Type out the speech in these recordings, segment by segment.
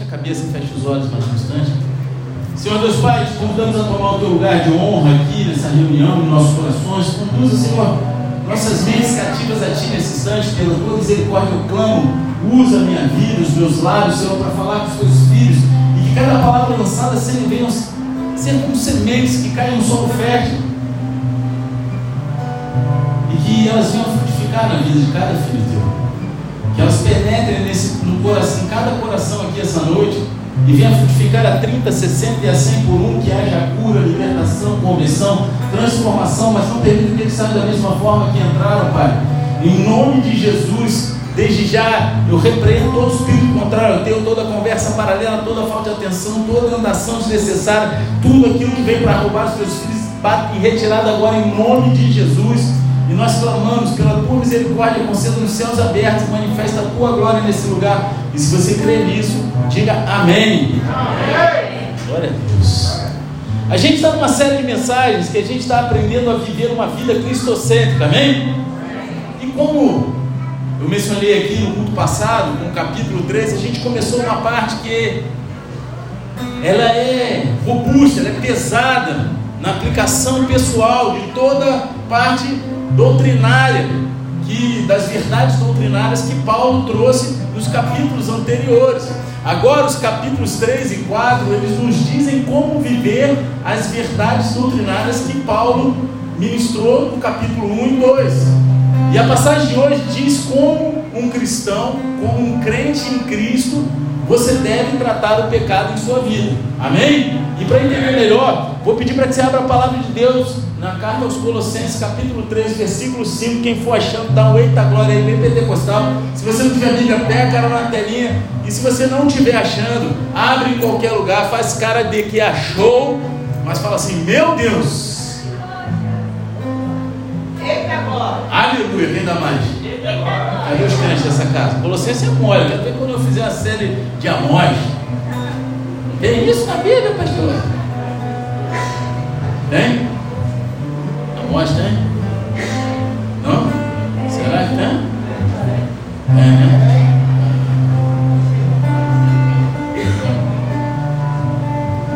Baixa a cabeça e feche os olhos mais um instante. Senhor Deus Pai, te convidamos a tomar o teu lugar de honra aqui nessa reunião, em nossos corações. Conduza, Senhor, nossas mentes cativas a Ti nesse instante, pela tua misericórdia eu clamo. Usa a minha vida, os meus lábios, Senhor, para falar com os teus filhos. E que cada palavra lançada seja, venham ser como sementes que caem no solo fértil. E que elas venham frutificar na vida de cada filho teu. Elas penetrem nesse, no coração, cada coração aqui essa noite e venha frutificar a 30, 60 e a 100 por um, que haja cura, libertação, conversão, transformação, mas não permita que eles saiam da mesma forma que entraram, Pai. Em nome de Jesus, desde já eu repreendo todo espírito contrário ao teu, toda conversa paralela, toda falta de atenção, toda andação desnecessária, tudo aquilo que vem para roubar os teus filhos, bate em retirada agora em nome de Jesus. Nós clamamos pela tua misericórdia, conceda nos céus abertos, manifesta a tua glória nesse lugar. E se você crê nisso, diga amém. amém. Glória a Deus. A gente está numa série de mensagens que a gente está aprendendo a viver uma vida cristocêntrica, amém? E como eu mencionei aqui no culto passado, no capítulo 13, a gente começou uma parte que ela é robusta, ela é pesada na aplicação pessoal de toda parte doutrinária, que das verdades doutrinárias que Paulo trouxe nos capítulos anteriores. Agora, os capítulos 3 e 4, eles nos dizem como viver as verdades doutrinárias que Paulo ministrou no capítulo 1 e 2. E a passagem de hoje diz como um cristão, como um crente em Cristo, você deve tratar o pecado em sua vida. Amém? E para entender melhor, vou pedir para que você abra a palavra de Deus na carta aos Colossenses, capítulo 3, versículo 5. Quem for achando, dá um eita glória aí, bem pentecostal. Se você não tiver Bíblia, pega a cara na telinha. E se você não estiver achando, abre em qualquer lugar, faz cara de que achou, mas fala assim: Meu Deus. Eita glória. Aleluia, quem dá mais? Cadê os crentes dessa casa? Colossenses é mole, quero ver quando eu fizer a série de Amós. Tem isso na Bíblia, pastor? Tem? Amós tem? Não? Será que tem? É, né?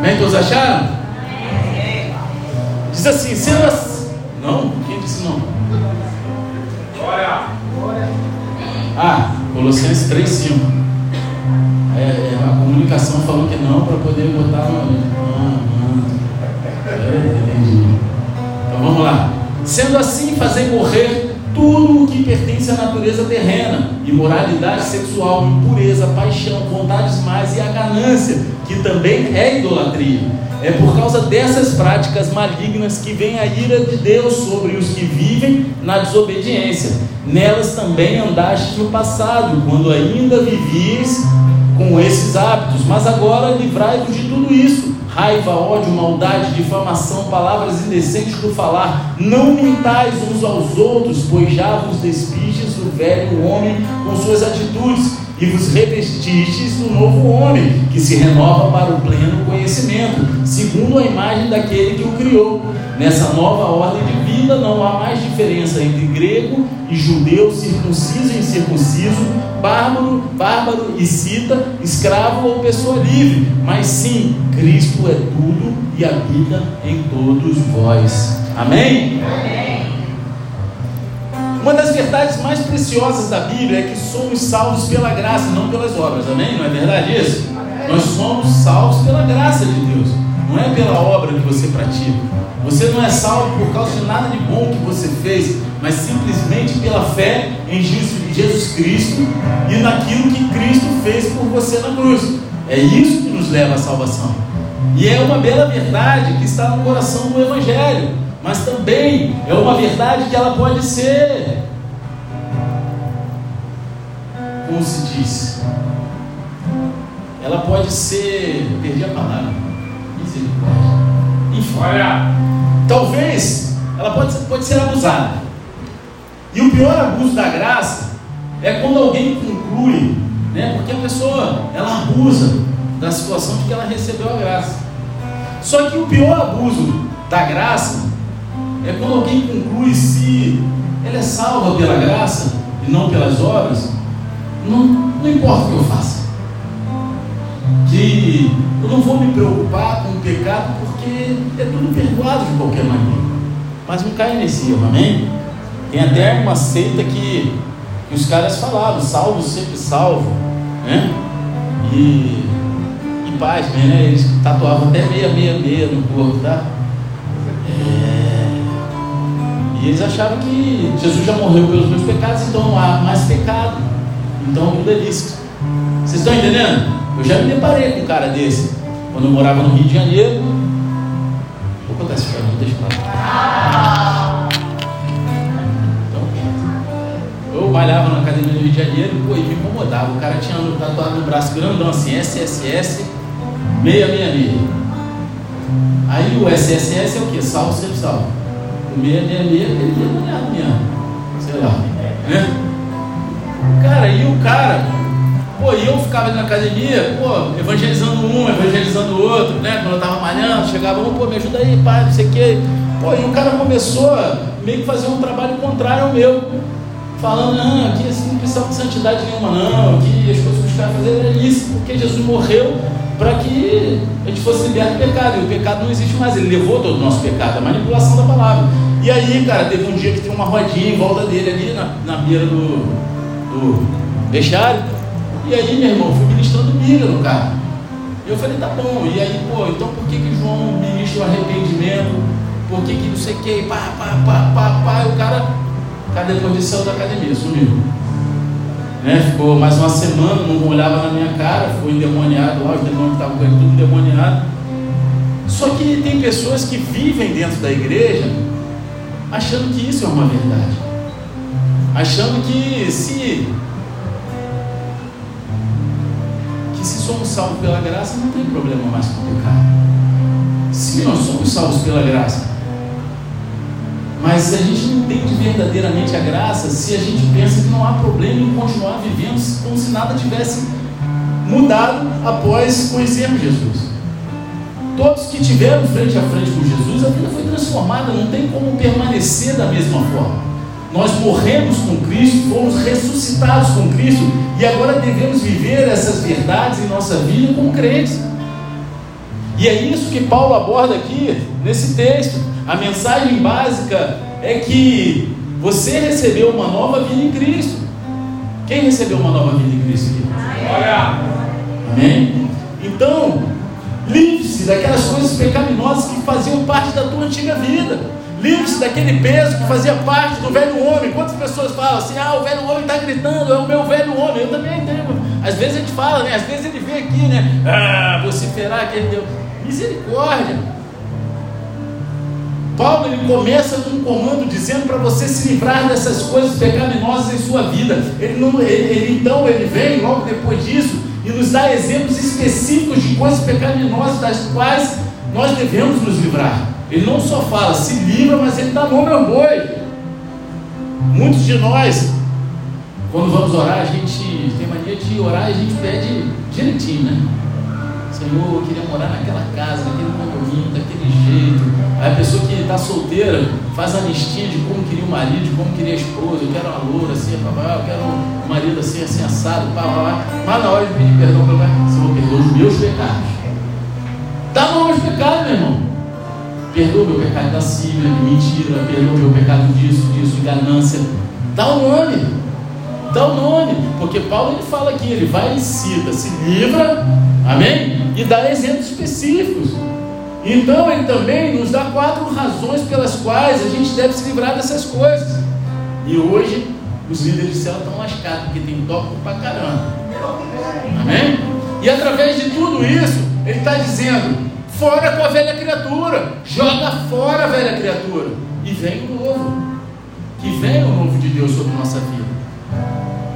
Bem, todos acharam? Diz assim, sendo assim. Não? Quem disse não? Glória. Ah, Colossenses 3,5. É, é, a comunicação falou que não para poder botar no. Ah, vamos lá. Sendo assim, fazer morrer tudo o que pertence à natureza terrena: imoralidade sexual, impureza, paixão, vontades más e a ganância, que também é idolatria. É por causa dessas práticas malignas que vem a ira de Deus sobre os que vivem na desobediência. Nelas também andastes no passado, quando ainda vivies com esses hábitos, mas agora livrai-vos de tudo isso: raiva, ódio, maldade, difamação, palavras indecentes do falar. Não mintais uns aos outros, pois já vos despistes do velho homem com suas atitudes e vos revestistes do novo homem, que se renova para o pleno conhecimento, segundo a imagem daquele que o criou. Nessa nova ordem de vida não há mais diferença entre grego e judeu, circunciso e incircunciso, bárbaro, bárbaro e cita, escravo ou pessoa livre, mas sim, Cristo é tudo e habita em todos vós. Amém? Amém. Uma das verdades mais preciosas da Bíblia é que somos salvos pela graça, não pelas obras. Amém? Não é verdade isso? Nós somos salvos pela graça de Deus, não é pela obra que você pratica. Você não é salvo por causa de nada de bom que você fez, mas simplesmente pela fé em Jesus Cristo e naquilo que Cristo fez por você na cruz. É isso que nos leva à salvação. E é uma bela verdade que está no coração do Evangelho, mas também é uma verdade que ela pode ser, como se diz, ela pode ser, perdi a palavra, misericórdia. Olha. talvez ela pode pode ser abusada. E o pior abuso da graça é quando alguém conclui, né, porque a pessoa ela abusa da situação de que ela recebeu a graça. Só que o pior abuso da graça é quando alguém conclui se ela é salva pela graça e não pelas obras, não, não importa o que eu faça. De eu não vou me preocupar com o pecado porque é tudo perdoado de qualquer maneira. Mas não cai nesse erro, amém? Tem até uma seita que, que os caras falavam, salvo sempre salvo, né? E, e paz, né? Eles tatuavam até meia, meia, meia no corpo, tá? É, e eles achavam que Jesus já morreu pelos meus pecados, então não há mais pecado. Então tudo é lícito. Vocês estão entendendo? Eu já me deparei com um cara desse. Quando eu morava no Rio de Janeiro. Vou contar essa história, não deixa pra Então, eu malhava na academia do Rio de Janeiro pô, e me incomodava. O cara tinha tatuado no braço grandão assim, SSS 666. Aí o SSS é o que? Salvo, sempre salvo. O 666 é aquele demoniado mesmo. Sei lá. Né? Cara, e o cara Pô, e eu ficava na academia, pô, evangelizando um, evangelizando outro, né? Quando eu tava malhando, chegava um, pô, me ajuda aí, pai, não sei o quê. Pô, e o cara começou a meio que fazer um trabalho contrário ao meu. Falando, não, aqui assim não precisa de santidade nenhuma, não, que as coisas que os caras faziam era isso, porque Jesus morreu para que a gente fosse liberto do pecado. E o pecado não existe mais, ele levou todo o nosso pecado, a manipulação da palavra. E aí, cara, teve um dia que tem uma rodinha em volta dele ali na, na beira do, do vestiário. E aí, meu irmão, fui ministrando Bíblia no carro. E eu falei, tá bom. E aí, pô, então por que, que João ministra o arrependimento? Por que, que não sei o que? Pá, pá, pá, pá, pá. E o cara, cara depois de da academia, sumiu. Né? Ficou mais uma semana, não olhava na minha cara, ficou endemoniado lá, os demônios estavam com tudo endemoniado. Só que tem pessoas que vivem dentro da igreja achando que isso é uma verdade. Achando que se somos salvos pela graça, não tem problema mais com o pecado. Se nós somos salvos pela graça, mas a gente não entende verdadeiramente a graça se a gente pensa que não há problema em continuar vivendo como se nada tivesse mudado após conhecermos Jesus. Todos que tiveram frente a frente com Jesus, a vida foi transformada, não tem como permanecer da mesma forma. Nós morremos com Cristo, fomos ressuscitados com Cristo e agora devemos viver essas verdades em nossa vida com crentes. E é isso que Paulo aborda aqui nesse texto. A mensagem básica é que você recebeu uma nova vida em Cristo. Quem recebeu uma nova vida em Cristo aqui? Amém? Então, livre-se daquelas coisas pecaminosas que faziam parte da tua antiga vida. Livre-se daquele peso que fazia parte do velho homem. Quantas pessoas falam assim: ah, o velho homem está gritando, é o meu velho homem. Eu também entendo. Às vezes a gente fala, né? Às vezes ele vem aqui, né? Ah, vociferar aquele Deus. Misericórdia. Paulo ele começa com um comando dizendo para você se livrar dessas coisas pecaminosas em sua vida. Ele, não, ele, ele, então ele vem logo depois disso e nos dá exemplos específicos de coisas pecaminosas das quais nós devemos nos livrar. Ele não só fala, se livra, mas ele dá nome ao boi. Muitos de nós, quando vamos orar, a gente tem mania de orar e a gente pede direitinho, né? Senhor, eu queria morar naquela casa, naquele condomínio, daquele jeito. Aí a pessoa que está solteira faz anistia de como queria o marido, de como queria a esposa. Eu quero uma loura assim, papá, eu quero um marido assim, assim, assado, pá, pá, Mas na hora de pedir perdão, meu pai, Senhor, perdoa os meus pecados. Dá nome aos pecados, meu irmão. Perdoa meu pecado da síria, de mentira, perdoa meu pecado disso, disso, de ganância. Dá o um nome. Dá o um nome. Porque Paulo ele fala aqui, ele vai e cita, se livra, amém? E dá exemplos específicos. Então ele também nos dá quatro razões pelas quais a gente deve se livrar dessas coisas. E hoje os líderes do céu estão lascados, porque tem tópico pra caramba. Amém? E através de tudo isso, ele está dizendo: Fora com a velha criatura. Joga fora a velha criatura. E vem o novo. Que vem o novo de Deus sobre nossa vida.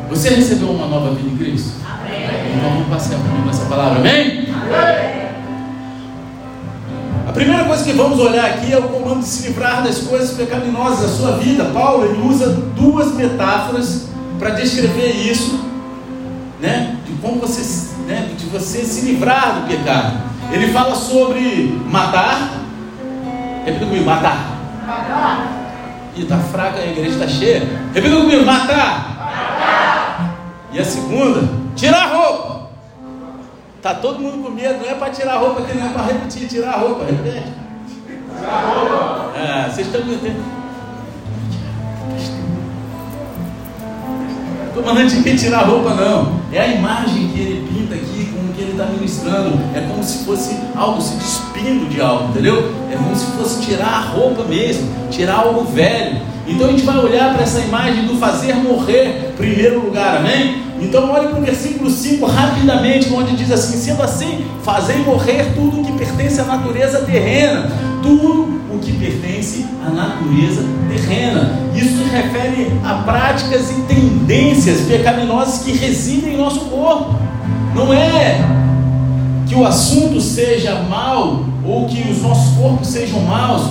Você recebeu uma nova vida em Cristo? Amém. Então vamos passear comigo essa palavra. Amém? Amém? A primeira coisa que vamos olhar aqui é o comando de se livrar das coisas pecaminosas da sua vida. Paulo ele usa duas metáforas para descrever isso, né? De como você, né? De você se livrar do pecado. Ele fala sobre matar. Repita comigo, matar. Matar. Ih, tá fraca, a igreja está cheia. Repita comigo, matar. Matar. E a segunda, tirar a roupa. Tá todo mundo com medo, não é para tirar a roupa aqui, não é para repetir, tirar a roupa, repete. Tirar a roupa. Ah, vocês estão me entendendo? Estou mandando ninguém tirar a roupa, não. É a imagem que ele pinta está ministrando. É como se fosse algo se despindo de algo, entendeu? É como se fosse tirar a roupa mesmo, tirar algo velho. Então a gente vai olhar para essa imagem do fazer morrer, primeiro lugar, amém? Então olhe para o versículo 5 rapidamente, onde diz assim: sendo assim, fazei morrer tudo o que pertence à natureza terrena, tudo o que pertence à natureza terrena. Isso se refere a práticas e tendências pecaminosas que residem em nosso corpo. Não é que o assunto seja mal ou que os nossos corpos sejam maus,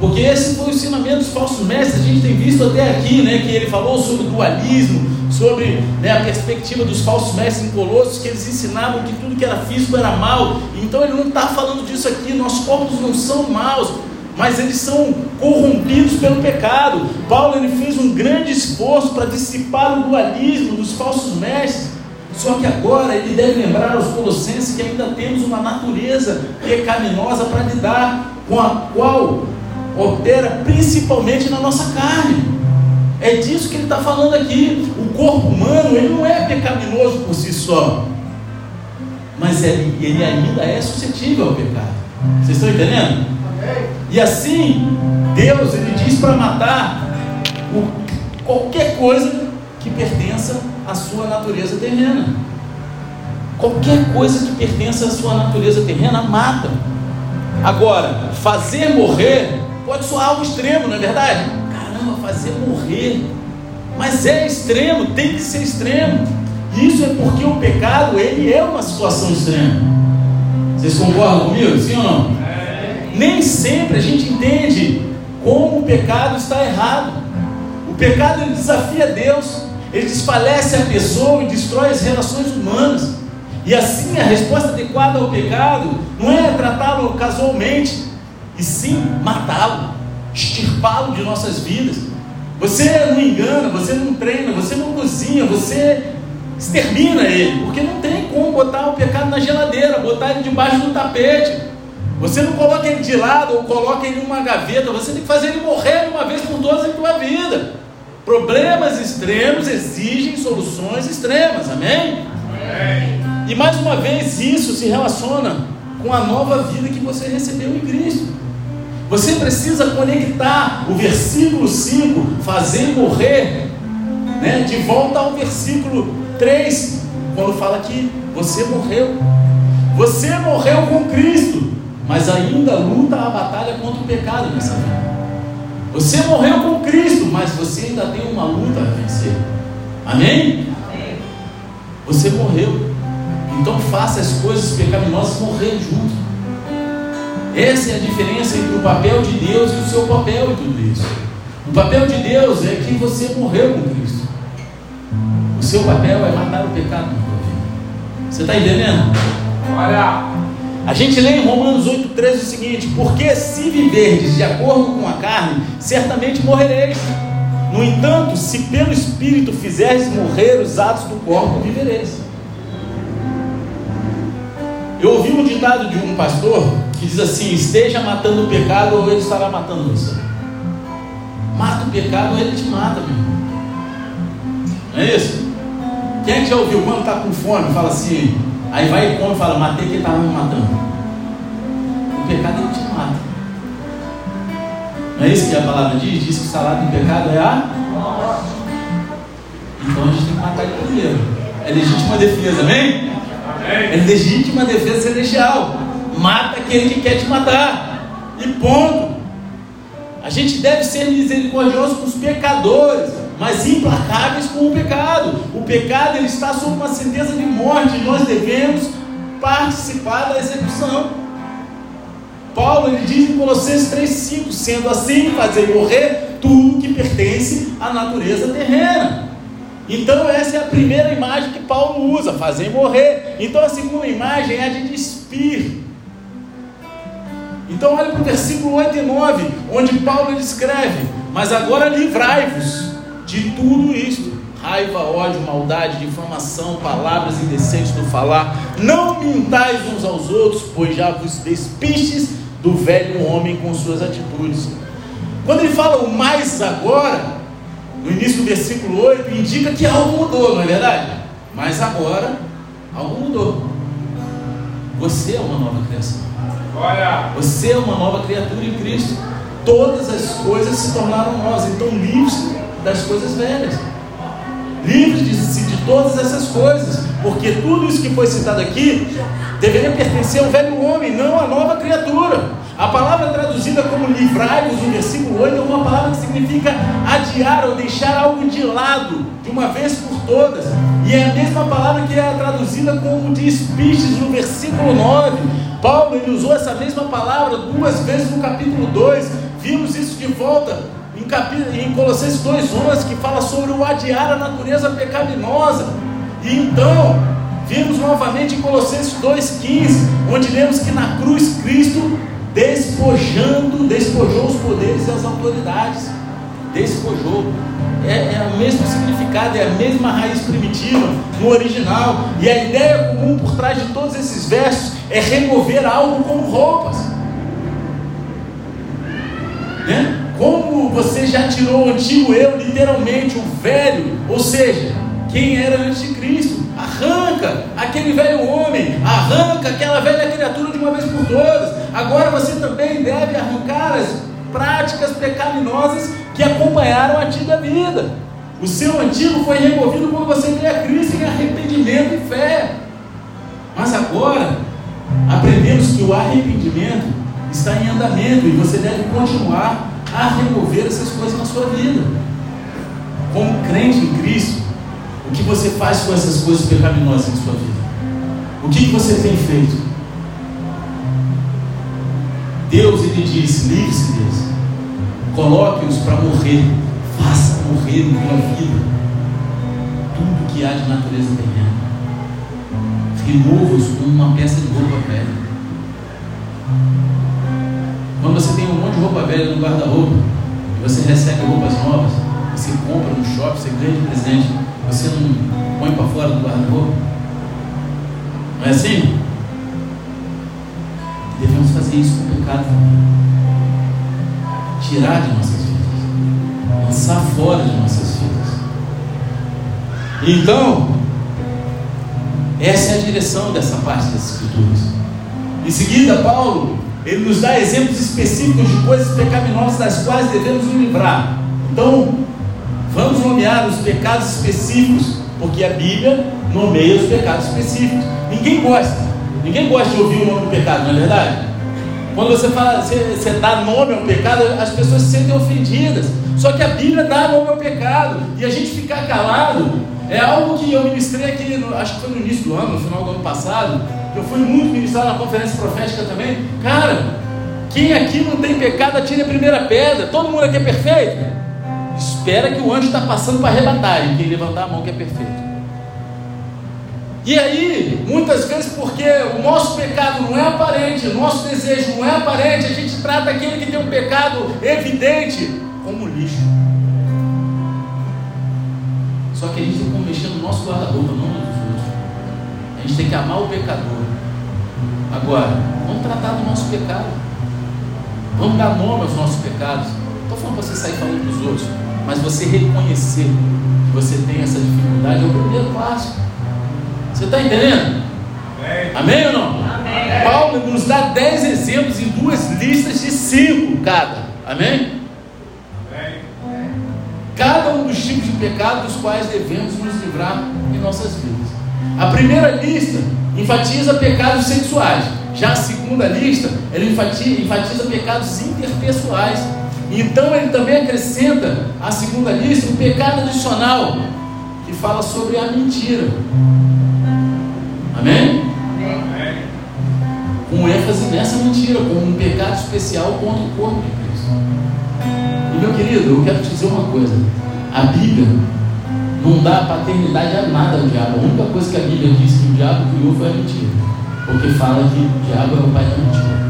porque esse foi o ensinamento dos falsos mestres, a gente tem visto até aqui, né, que ele falou sobre dualismo, sobre né, a perspectiva dos falsos mestres em Colossos, que eles ensinavam que tudo que era físico era mal. Então ele não está falando disso aqui, nossos corpos não são maus, mas eles são corrompidos pelo pecado. Paulo ele fez um grande esforço para dissipar o dualismo dos falsos mestres. Só que agora ele deve lembrar aos colossenses que ainda temos uma natureza pecaminosa para lidar, com a qual opera principalmente na nossa carne. É disso que ele está falando aqui. O corpo humano ele não é pecaminoso por si só, mas ele, ele ainda é suscetível ao pecado. Vocês estão entendendo? E assim, Deus ele diz para matar o, qualquer coisa que pertença à sua natureza terrena. Qualquer coisa que pertença à sua natureza terrena, mata. Agora, fazer morrer Pode soar algo extremo, não é verdade? Caramba, fazer morrer. Mas é extremo, tem que ser extremo. Isso é porque o pecado, ele é uma situação extrema. Vocês concordam comigo? Sim ou não? É. Nem sempre a gente entende como o pecado está errado. O pecado desafia Deus, ele desfalece a pessoa e destrói as relações humanas. E assim a resposta adequada ao pecado não é tratá-lo casualmente, e sim matá-lo, extirpá-lo de nossas vidas. Você não engana, você não treina, você não cozinha, você extermina ele, porque não tem como botar o pecado na geladeira, botar ele debaixo do tapete. Você não coloca ele de lado ou coloca ele em uma gaveta, você tem que fazer ele morrer uma vez por todas em tua vida. Problemas extremos exigem soluções extremas, amém? amém? E mais uma vez, isso se relaciona com a nova vida que você recebeu em Cristo. Você precisa conectar o versículo 5, fazer morrer, né, de volta ao versículo 3, quando fala que você morreu. Você morreu com Cristo, mas ainda luta a batalha contra o pecado nessa vida. Você morreu com Cristo, mas você ainda tem uma luta a vencer. Amém? Você morreu. Então faça as coisas pecaminosas morrer junto. Essa é a diferença entre o papel de Deus e o seu papel em tudo isso. O papel de Deus é que você morreu com Cristo. O seu papel é matar o pecado na tua vida. Você está entendendo? Olha. A gente lê em Romanos 8,13 o seguinte: Porque se viverdes de acordo com a carne, certamente morrereis. No entanto, se pelo Espírito fizerdes morrer os atos do corpo, vivereis. Eu ouvi um ditado de um pastor que diz assim: esteja matando o pecado ou ele estará matando você. Mata o pecado ou ele te mata, meu irmão. Não é isso? Quem é já ouviu quando está com fome? Fala assim, aí vai e come e fala: matei quem estava me matando. O pecado ele te mata. Não é isso que a palavra diz? Diz que o salário do pecado é a morte. Então a gente tem que matar ele primeiro. É legítima defesa, amém? amém? É legítima defesa celestial mata aquele que quer te matar. E ponto. A gente deve ser misericordioso com os pecadores, mas implacáveis com o pecado. O pecado ele está sob uma sentença de morte e nós devemos participar da execução. Paulo ele diz em Colossenses 3,5: sendo assim, fazer morrer tudo que pertence à natureza terrena. Então, essa é a primeira imagem que Paulo usa: fazer morrer. Então, a segunda imagem é a de despir. Então olha para o versículo 8 e 9, onde Paulo escreve: Mas agora livrai-vos de tudo isto, raiva, ódio, maldade, difamação, palavras indecentes do falar. Não mintais uns aos outros, pois já vos despistes do velho homem com suas atitudes. Quando ele fala o mais agora, no início do versículo 8, indica que algo mudou, não é verdade? Mas agora, algo mudou. Você é uma nova criação. Olha. Você é uma nova criatura em Cristo. Todas as coisas se tornaram novas, então livres das coisas velhas. Livres de, de todas essas coisas, porque tudo isso que foi citado aqui deveria pertencer ao velho homem, não à nova criatura. A palavra traduzida como livrai-vos no versículo 8 é uma palavra que significa adiar ou deixar algo de lado, de uma vez por todas. E é a mesma palavra que é traduzida como despistes no versículo 9. Paulo ele usou essa mesma palavra duas vezes no capítulo 2. Vimos isso de volta em, em Colossenses 2,11, que fala sobre o adiar a natureza pecaminosa. E então, vimos novamente em Colossenses 2,15, onde lemos que na cruz Cristo despojando, despojou os poderes e as autoridades. Despojou. É, é o mesmo significado, é a mesma raiz primitiva no original. E a ideia comum por trás de todos esses versos é remover algo como roupas. Né? Como você já tirou o antigo eu, literalmente, o velho, ou seja, quem era antes de Cristo. Arranca aquele velho homem, arranca aquela velha criatura de uma vez por todas. Agora você também deve arrancar as práticas pecaminosas que acompanharam a antiga vida. O seu antigo foi removido quando você veio a Cristo em arrependimento e fé. Mas agora aprendemos que o arrependimento está em andamento e você deve continuar a remover essas coisas na sua vida. Como crente em Cristo, o que você faz com essas coisas pecaminosas em sua vida? O que, que você tem feito? Deus, Ele diz: livre-se deles, coloque-os para morrer, faça morrer em tua vida tudo que há de natureza terrena, remova-os como uma peça de roupa velha. Quando você tem um monte de roupa velha no guarda-roupa, e você recebe roupas novas, você compra no shopping, você ganha de presente você não põe para fora do guarda-roupa? Não é assim? Devemos fazer isso com o pecado Tirar de nossas vidas. Lançar fora de nossas vidas. Então, essa é a direção dessa parte das Escrituras. Em seguida, Paulo, ele nos dá exemplos específicos de coisas pecaminosas das quais devemos nos livrar. Então, Vamos nomear os pecados específicos, porque a Bíblia nomeia os pecados específicos. Ninguém gosta, ninguém gosta de ouvir o nome do pecado, não é verdade? Quando você fala, você, você dá nome ao pecado, as pessoas se sentem ofendidas. Só que a Bíblia dá nome ao pecado e a gente ficar calado é algo que eu ministrei aqui, acho que foi no início do ano, no final do ano passado. Eu fui muito ministrado na conferência profética também. Cara, quem aqui não tem pecado, atire a primeira pedra. Todo mundo aqui é perfeito? espera que o anjo está passando para arrebatar, e quem levantar a mão que é perfeito. E aí, muitas vezes, porque o nosso pecado não é aparente, o nosso desejo não é aparente, a gente trata aquele que tem um pecado evidente como lixo. Só que a gente tem que mexer no nosso guarda-roupa, não gente tem que amar o pecador. Agora, vamos tratar do nosso pecado. Vamos dar nome aos nossos pecados. Estou falando para você sair falando dos outros. Mas você reconhecer que você tem essa dificuldade é o primeiro passo. Você está entendendo? Amém. Amém ou não? Amém. Paulo nos dá dez exemplos em duas listas de cinco cada. Amém? Amém? Cada um dos tipos de pecado dos quais devemos nos livrar em nossas vidas. A primeira lista enfatiza pecados sexuais. Já a segunda lista, ela enfatiza, enfatiza pecados interpessoais. Então ele também acrescenta a segunda lista um pecado adicional que fala sobre a mentira. Amém? Amém? Com ênfase nessa mentira, como um pecado especial contra o corpo de Cristo. E meu querido, eu quero te dizer uma coisa: a Bíblia não dá paternidade a nada ao diabo. A única coisa que a Bíblia diz que o diabo criou foi a mentira. Porque fala que o diabo é o pai da mentira.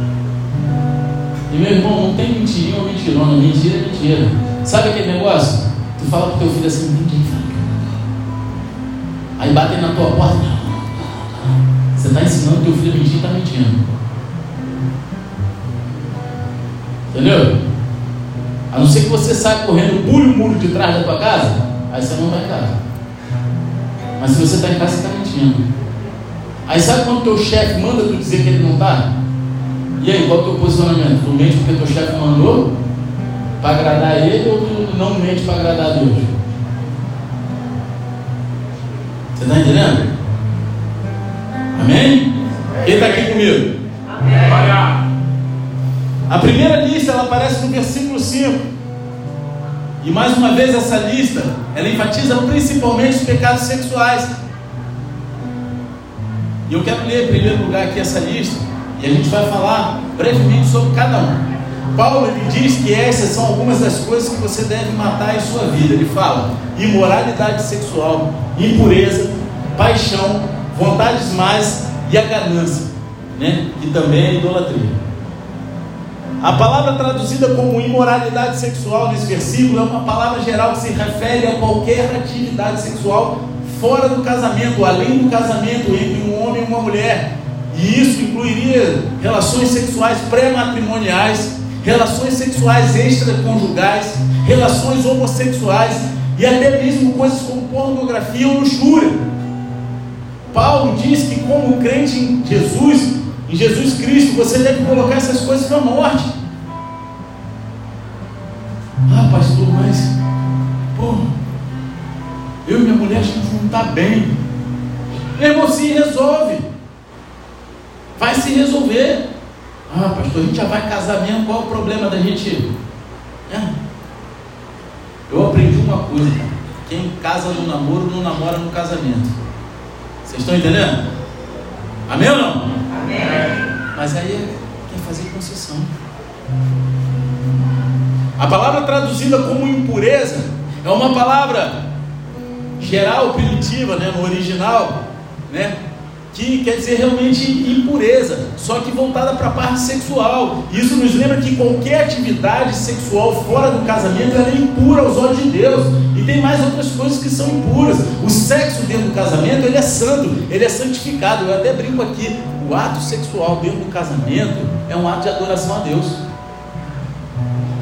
E meu irmão, não tem mentirinha ou mentirona, mentira é mentira. Sabe aquele negócio? Tu fala pro teu filho assim, ninguém fala. Aí batem na tua porta. Você está ensinando teu filho a mentir, está mentindo. Entendeu? A não ser que você saia correndo, pule o muro de trás da tua casa, aí você não vai em casa. Mas se você está em casa, você está mentindo. Aí sabe quando teu chefe manda tu dizer que ele não está? E aí, qual é o teu posicionamento? Tu mente porque teu chefe mandou para agradar ele ou tu não mente para agradar a Deus? Você está entendendo? Amém? Quem está aqui comigo? Amém. A primeira lista ela aparece no versículo 5. E mais uma vez essa lista, ela enfatiza principalmente os pecados sexuais. E eu quero ler em primeiro lugar aqui essa lista, e a gente vai falar brevemente sobre cada um. Paulo ele diz que essas são algumas das coisas que você deve matar em sua vida. Ele fala: imoralidade sexual, impureza, paixão, vontades más e a ganância, né? que também é idolatria. A palavra traduzida como imoralidade sexual nesse versículo é uma palavra geral que se refere a qualquer atividade sexual fora do casamento, além do casamento entre um homem e uma mulher. E isso incluiria relações sexuais pré-matrimoniais, relações sexuais extraconjugais, relações homossexuais e até mesmo coisas como pornografia ou luxúria. Paulo diz que como crente em Jesus, em Jesus Cristo, você deve colocar essas coisas na morte. Ah, pastor, mas, pô, eu e minha mulher a gente não está bem. Meu irmão, se resolve. Vai se resolver. Ah, pastor, a gente já vai casar mesmo, qual é o problema da gente? É. Eu aprendi uma coisa, quem casa no namoro não namora no casamento. Vocês estão entendendo? Amém ou não? Mas aí é quer fazer concessão. A palavra traduzida como impureza é uma palavra geral, primitiva, né, no original, né, que quer dizer realmente impureza, só que voltada para a parte sexual. Isso nos lembra que qualquer atividade sexual fora do casamento é impura aos olhos de Deus. E tem mais outras coisas que são impuras. O sexo dentro do casamento ele é santo, ele é santificado. Eu até brinco aqui, o ato sexual dentro do casamento é um ato de adoração a Deus.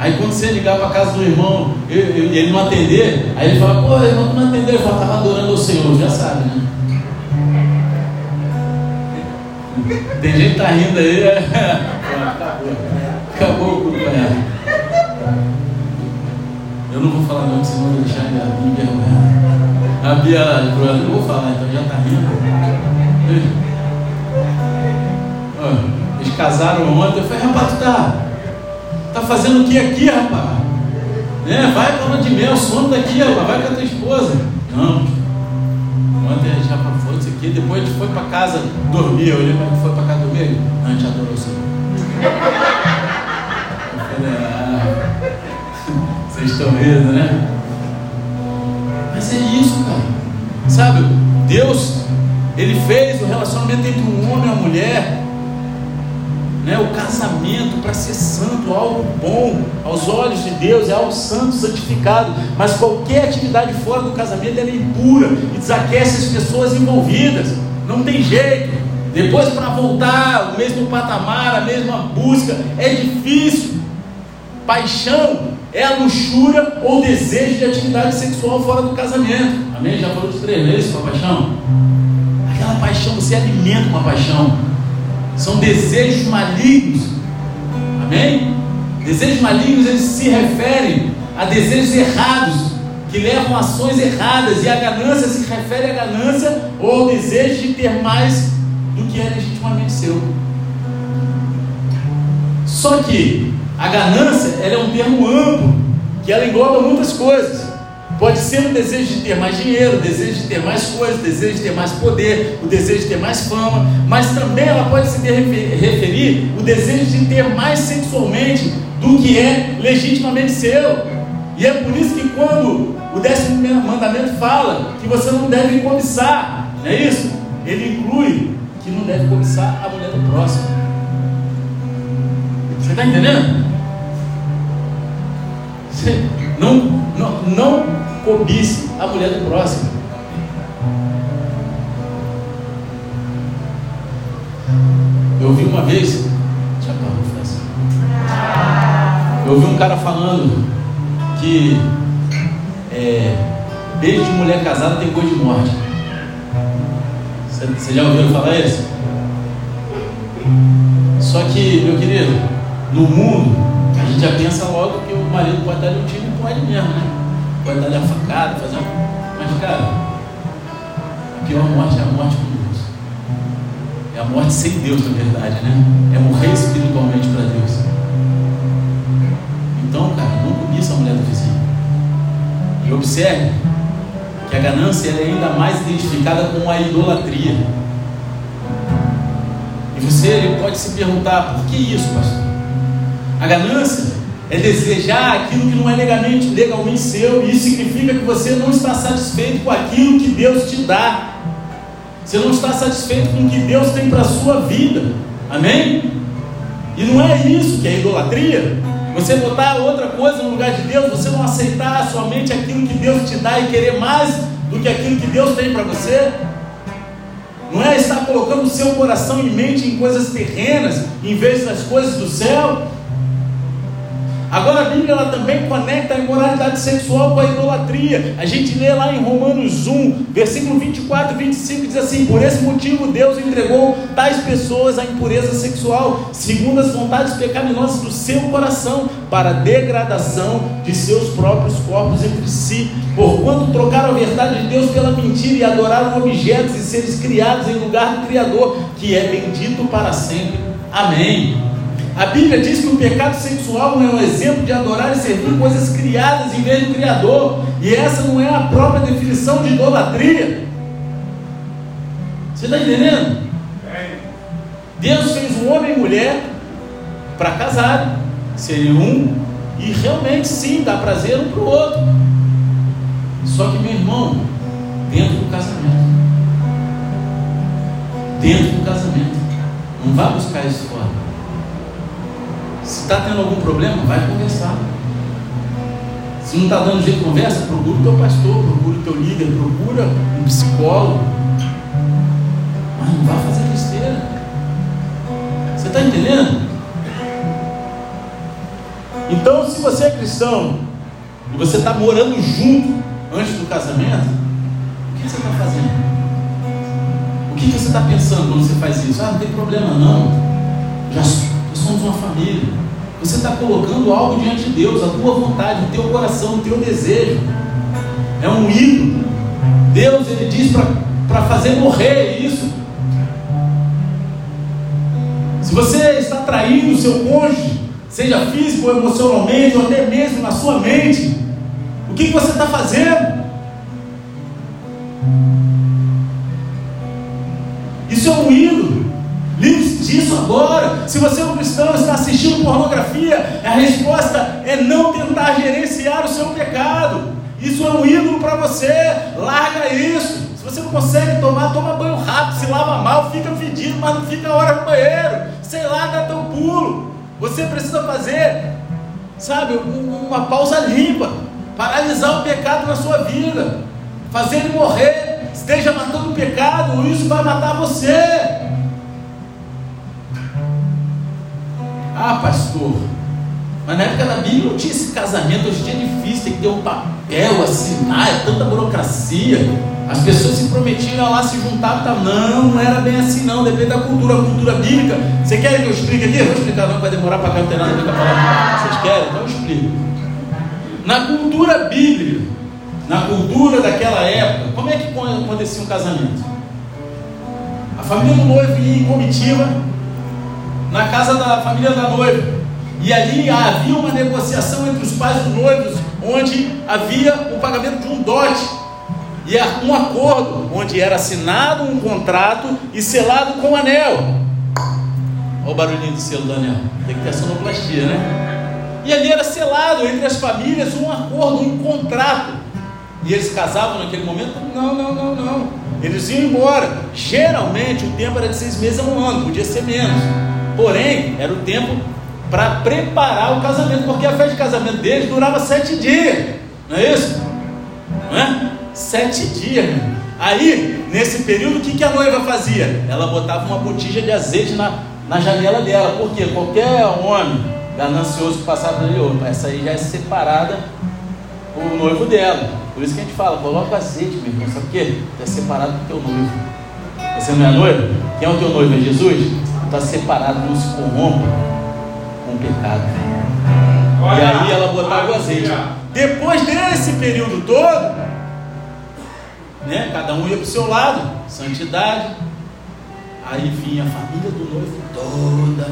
Aí quando você ligar para a casa do irmão e ele não atender, aí ele fala, pô, irmão, não atendeu, ele fala, estava adorando o Senhor, já sabe, né? Tem gente que tá rindo aí, é. acabou. Acabou o culto Eu não vou falar não, senão eu vou deixar a Bia envergonhada. A Bia, eu vou falar, então já tá rindo. Eles casaram ontem. Eu falei, rapaz, tu tá, tá fazendo o que aqui, rapaz? É, vai para onde mesmo, some daqui, rapaz, vai com a tua esposa. Não, ontem a gente já foi isso aqui, depois a gente foi para casa dormir. Eu olhei, mas foi para casa dormir? A gente adorou o Senhor. Ah, vocês estão rindo, né? Mas é isso, cara. Sabe, Deus, Ele fez o relacionamento entre um homem e uma mulher né, o casamento para ser santo, algo bom aos olhos de Deus, é algo santo, santificado, mas qualquer atividade fora do casamento é impura e desaquece as pessoas envolvidas, não tem jeito. Depois, para voltar o mesmo patamar, a mesma busca, é difícil. Paixão é a luxúria ou desejo de atividade sexual fora do casamento. Amém? Já falou de três vezes com a paixão? Aquela paixão, você alimenta uma paixão são desejos malignos. Amém? Desejos malignos eles se referem a desejos errados que levam a ações erradas e a ganância se refere à ganância ou ao desejo de ter mais do que é legitimamente seu. Só que a ganância ela é um termo amplo que ela engloba muitas coisas. Pode ser o desejo de ter mais dinheiro, o desejo de ter mais coisas, o desejo de ter mais poder, o desejo de ter mais fama, mas também ela pode se referir o desejo de ter mais sexualmente do que é legitimamente seu. E é por isso que quando o décimo mandamento fala que você não deve cobiçar, não é isso? Ele inclui que não deve cobiçar a mulher do próximo. Você está entendendo? Você não, não, não cobice a mulher do próximo. Eu vi uma vez, já parou, Eu vi um cara falando que é, beijo de mulher casada tem coisa de morte. Você já ouviu falar isso? Só que, meu querido, no mundo, a gente já pensa logo que o marido pode dar um tiro e pode mesmo, né? Pode dar a facada, fazer uma. Mas, cara, a pior morte é a morte com Deus. É a morte sem Deus, na verdade, né? É morrer espiritualmente para Deus. Então, cara, não cobiça a mulher do vizinho. E observe que a ganância é ainda mais identificada com a idolatria. E você pode se perguntar, por que isso, pastor? A ganância é desejar aquilo que não é legalmente, legalmente seu, e isso significa que você não está satisfeito com aquilo que Deus te dá. Você não está satisfeito com o que Deus tem para a sua vida. Amém? E não é isso que é idolatria. Você botar outra coisa no lugar de Deus, você não aceitar somente aquilo que Deus te dá e querer mais do que aquilo que Deus tem para você. Não é estar colocando o seu coração e mente em coisas terrenas em vez das coisas do céu. Agora a Bíblia ela também conecta a imoralidade sexual com a idolatria. A gente lê lá em Romanos 1, versículo 24 e 25, diz assim: Por esse motivo Deus entregou tais pessoas à impureza sexual, segundo as vontades pecaminosas do seu coração, para degradação de seus próprios corpos entre si. Porquanto trocaram a verdade de Deus pela mentira e adoraram objetos e seres criados em lugar do Criador, que é bendito para sempre. Amém. A Bíblia diz que o pecado sexual não é um exemplo de adorar e servir coisas criadas em vez do Criador. E essa não é a própria definição de idolatria. Você está entendendo? Deus fez um homem e mulher para casar, serem um, e realmente sim, dá prazer um para o outro. Só que, meu irmão, dentro do casamento. Dentro do casamento. Não vá buscar isso fora. Se está tendo algum problema, vai conversar. Se não está dando jeito conversa, procura o teu pastor, procura o teu líder, procura um psicólogo. Mas não vai fazer besteira. Você está entendendo? Então, se você é cristão e você está morando junto antes do casamento, o que você está fazendo? O que você está pensando quando você faz isso? Ah, não tem problema não. Já somos uma família. Você está colocando algo diante de Deus, a tua vontade, o teu coração, o teu desejo. É um ídolo. Deus ele diz para fazer morrer isso. Se você está traindo o seu cônjuge, seja físico ou emocionalmente, ou até mesmo na sua mente, o que, que você está fazendo? Isso é um ídolo. Disso agora. Se você é um cristão e está assistindo pornografia, a resposta é não tentar gerenciar o seu pecado. Isso é um ídolo para você. Larga isso. Se você não consegue tomar, toma banho rápido. Se lava mal, fica fedido, mas não fica a hora no banheiro. Sei lá, dá teu pulo. Você precisa fazer, sabe, uma pausa limpa. Paralisar o pecado na sua vida. Fazer ele morrer. Esteja matando o pecado, isso vai matar você. Ah, pastor, mas na época da Bíblia não tinha esse casamento, hoje em dia é difícil, tem que ter um papel, assinar, é tanta burocracia. As pessoas se prometiam lá, se juntavam, tá? não, não era bem assim não, depende da cultura, a cultura bíblica. Você quer que eu explique aqui? Eu vou explicar não, vai demorar para cá, não tem nada a ver com a palavra. Vocês querem? Então eu explico. Na cultura bíblica, na cultura daquela época, como é que acontecia um casamento? A família do noivo ia em comitiva, na casa da família da noiva. E ali havia uma negociação entre os pais dos noivos, onde havia o pagamento de um dote. E um acordo, onde era assinado um contrato e selado com anel. Olha o barulhinho do selo do anel. Tem que ter sonoplastia, né? E ali era selado entre as famílias um acordo, um contrato. E eles casavam naquele momento? Não, não, não, não. Eles iam embora. Geralmente o tempo era de seis meses a um ano, podia ser menos. Porém, era o tempo para preparar o casamento, porque a festa de casamento deles durava sete dias, não é isso? Não é? Sete dias, Aí, nesse período, o que, a noiva fazia? Ela botava uma botija de azeite na, na janela dela, porque qualquer homem ganancioso que passava ali, opa, essa aí já é separada o noivo dela. Por isso que a gente fala, coloca azeite, meu irmão, sabe por quê? É separado do teu noivo. Você não é noivo? Quem é o teu noivo? É Jesus? Está separado, não se corrompe com o pecado. E aí ela botava o azeite. Depois desse período todo, né, cada um ia para o seu lado, santidade. Aí vinha a família do noivo toda,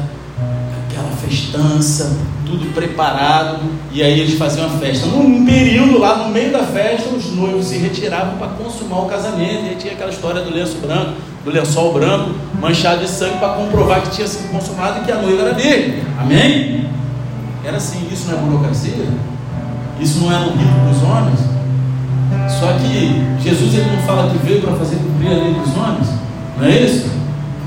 aquela festança, tudo preparado, e aí eles faziam a festa. Num período lá no meio da festa, os noivos se retiravam para consumar o casamento, e aí tinha aquela história do lenço branco, do lençol branco, manchado de sangue, para comprovar que tinha sido consumado e que a noiva era dele. Amém? Era assim, isso não é burocracia? Isso não é no rito dos homens? Só que Jesus ele não fala que veio para fazer cumprir a lei dos homens, não é isso?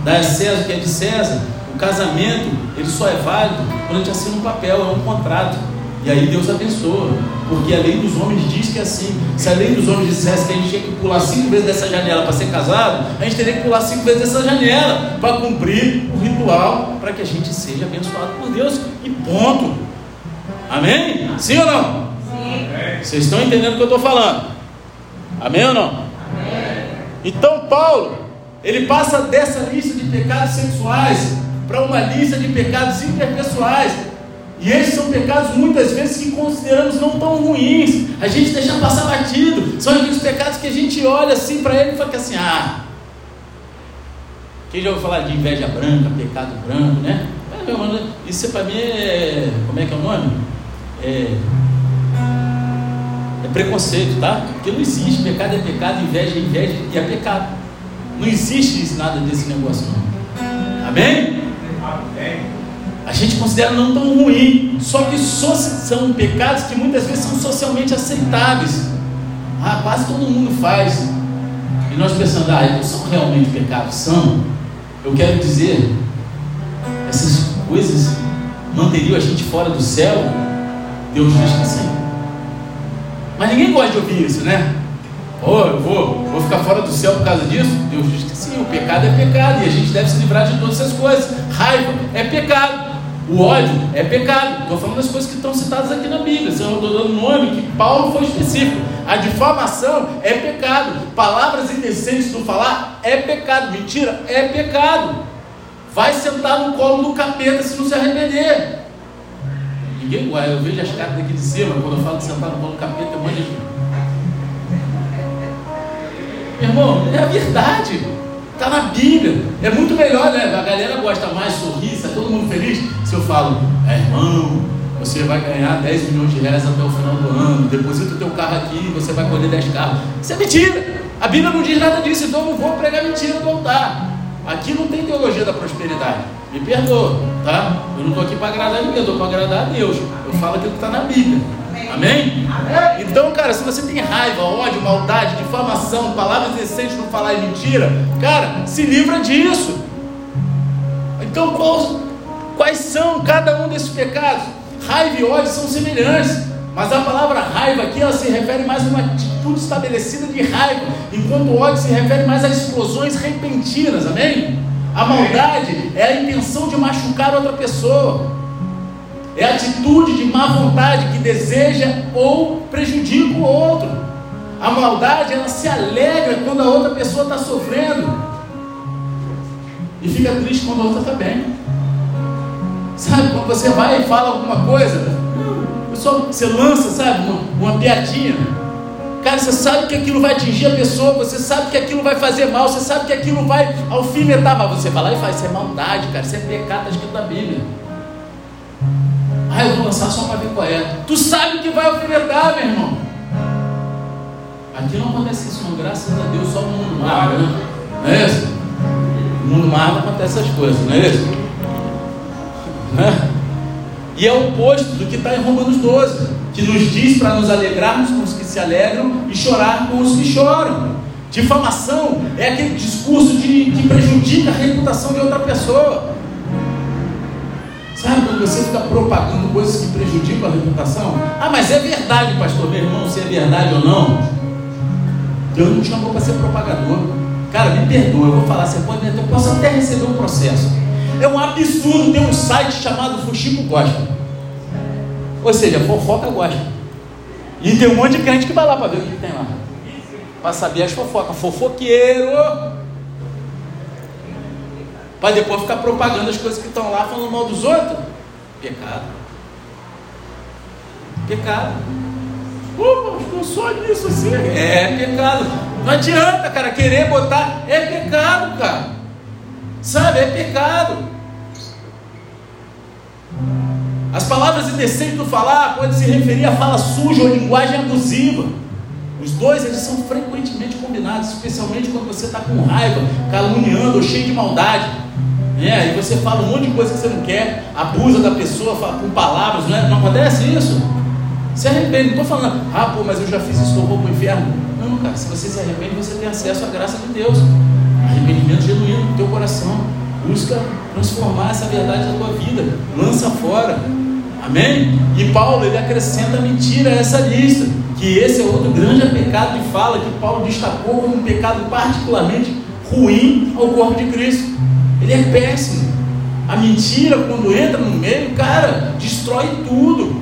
Dá a César o que é de César, casamento, ele só é válido quando a gente assina um papel, é um contrato. E aí Deus abençoa. Porque a lei dos homens diz que é assim. Se a lei dos homens dissesse que a gente tinha que pular cinco vezes dessa janela para ser casado, a gente teria que pular cinco vezes dessa janela para cumprir o ritual para que a gente seja abençoado por Deus. E ponto. Amém? Sim ou não? Sim. Vocês estão entendendo o que eu estou falando? Amém ou não? Amém. Então Paulo, ele passa dessa lista de pecados sexuais para uma lista de pecados interpessoais. E esses são pecados muitas vezes que consideramos não tão ruins. A gente deixa passar batido. São aqueles pecados que a gente olha assim para ele e fala assim: ah. Quem já ouviu falar de inveja branca, pecado branco, né? Isso para mim é. Como é que é o nome? É. É preconceito, tá? Porque não existe. Pecado é pecado, inveja é inveja e é pecado. Não existe nada desse negócio, não. Amém? A gente considera não tão ruim, só que são pecados que muitas vezes são socialmente aceitáveis. Ah, quase todo mundo faz. E nós pensando, ah, não são realmente pecados? São. Eu quero dizer, essas coisas manteriam a gente fora do céu? Deus diz que sim. Mas ninguém gosta de ouvir isso, né? Oh, eu vou, vou ficar fora do céu por causa disso? Deus diz que sim, o pecado é pecado e a gente deve se livrar de todas essas coisas. Raiva é pecado, o ódio é pecado. Estou falando das coisas que estão citadas aqui na Bíblia. Eu estou dando nome que Paulo foi específico. A difamação é pecado. Palavras indecentes do falar é pecado. Mentira é pecado. Vai sentar no colo do capeta se não se arrepender. Ninguém, eu vejo as cartas aqui de cima, quando eu falo de sentar no colo do capeta, eu mando Irmão, é a verdade. Está na Bíblia. É muito melhor, né? A galera gosta mais, sorrir, está todo mundo feliz. Se eu falo, é, irmão, você vai ganhar 10 milhões de reais até o final do ano, deposita o teu carro aqui e você vai colher 10 carros. Isso é mentira. A Bíblia não diz nada disso, então eu não vou pregar mentira no altar. Aqui não tem teologia da prosperidade. Me perdoa, tá? Eu não estou aqui para agradar ninguém, eu estou para agradar a Deus. Eu falo aquilo que está na Bíblia. Amém? Então, cara, se você tem raiva, ódio, maldade, difamação, palavras decentes não falar mentira, cara, se livra disso. Então, quais, quais são cada um desses pecados? Raiva e ódio são semelhantes, mas a palavra raiva aqui ela se refere mais a uma atitude estabelecida de raiva, enquanto ódio se refere mais a explosões repentinas, amém? A maldade é a intenção de machucar outra pessoa. É atitude de má vontade que deseja ou prejudica o outro. A maldade, ela se alegra quando a outra pessoa está sofrendo. E fica triste quando a outra está bem. Sabe, quando você vai e fala alguma coisa, você lança, sabe, uma, uma piadinha. Cara, você sabe que aquilo vai atingir a pessoa, você sabe que aquilo vai fazer mal, você sabe que aquilo vai alfinetar, mas você vai lá e faz, isso é maldade, cara, isso é pecado, está escrito na Bíblia. Ah, eu vou lançar só para ver qual é. Tu sabe que vai alfinetar, meu irmão. Aqui não acontece isso, não. Graças a Deus, só no mundo mar, né? Não é isso? No mundo mar não acontece essas coisas, não é isso? Né? E é o oposto do que está em Romanos 12, que nos diz para nos alegrarmos com os que se alegram e chorar com os que choram. Difamação é aquele discurso de, que prejudica a reputação de outra pessoa. Sabe quando você fica propagando coisas que prejudicam a reputação? Ah, mas é verdade, pastor, meu irmão, se é verdade ou não. Deus não chamou para ser propagador. Cara, me perdoa, eu vou falar, você pode, eu posso até receber um processo. é um absurdo ter um site chamado Fuxico Gospel. Ou seja, fofoca gosta. E tem um monte de crente que vai lá para ver o que tem lá. Para saber as fofocas. Fofoqueiro. Para depois ficar propagando as coisas que estão lá falando mal dos outros. Pecado. Pecado. Pô, não sou nisso assim. É pecado. Não adianta, cara, querer botar. É pecado, cara. Sabe, é pecado. As palavras indecentes do falar podem se referir a fala suja ou linguagem abusiva. Os dois eles são frequentemente combinados, especialmente quando você está com raiva, caluniando ou cheio de maldade. É, e você fala um monte de coisa que você não quer, abusa da pessoa com palavras, não, é? não acontece isso? Se arrepende, não estou falando, ah, pô, mas eu já fiz isso, eu vou para o inferno. Não, cara, se você se arrepende, você tem acesso à graça de Deus. Arrependimento genuíno no teu coração. Busca transformar essa verdade na tua vida. Lança fora. Amém? E Paulo ele acrescenta mentira a essa lista, que esse é outro grande pecado de fala que Paulo destacou como um pecado particularmente ruim ao corpo de Cristo. Ele é péssimo. A mentira, quando entra no meio, cara, destrói tudo.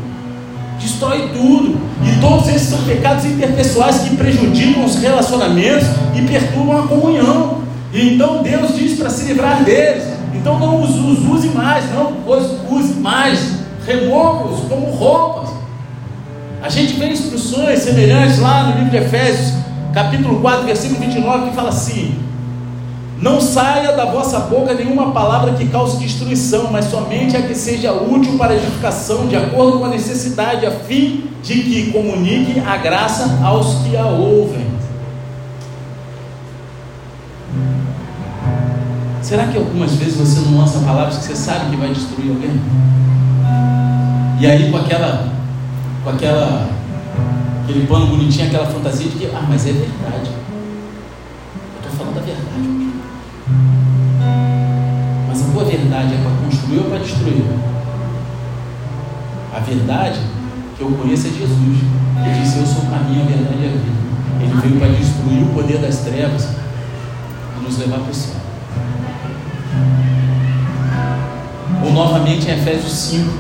Destrói tudo. E todos esses são pecados interpessoais que prejudicam os relacionamentos e perturbam a comunhão. E então Deus diz para se livrar deles. Então não os, os use mais, não os use mais remova-os como roupas. A gente vê instruções semelhantes lá no livro de Efésios, capítulo 4, versículo 29, que fala assim: Não saia da vossa boca nenhuma palavra que cause destruição, mas somente a que seja útil para edificação, de acordo com a necessidade, a fim de que comunique a graça aos que a ouvem. Será que algumas vezes você não lança palavras que você sabe que vai destruir alguém? E aí com aquela, com aquela, aquele pano bonitinho, aquela fantasia de que, ah, mas é verdade. Verdade é para construir ou para destruir? A verdade que eu conheço é Jesus. Ele disse, eu sou o caminho, a verdade e a vida. Ele veio para destruir o poder das trevas e nos levar para o céu. Ou novamente em Efésios 5,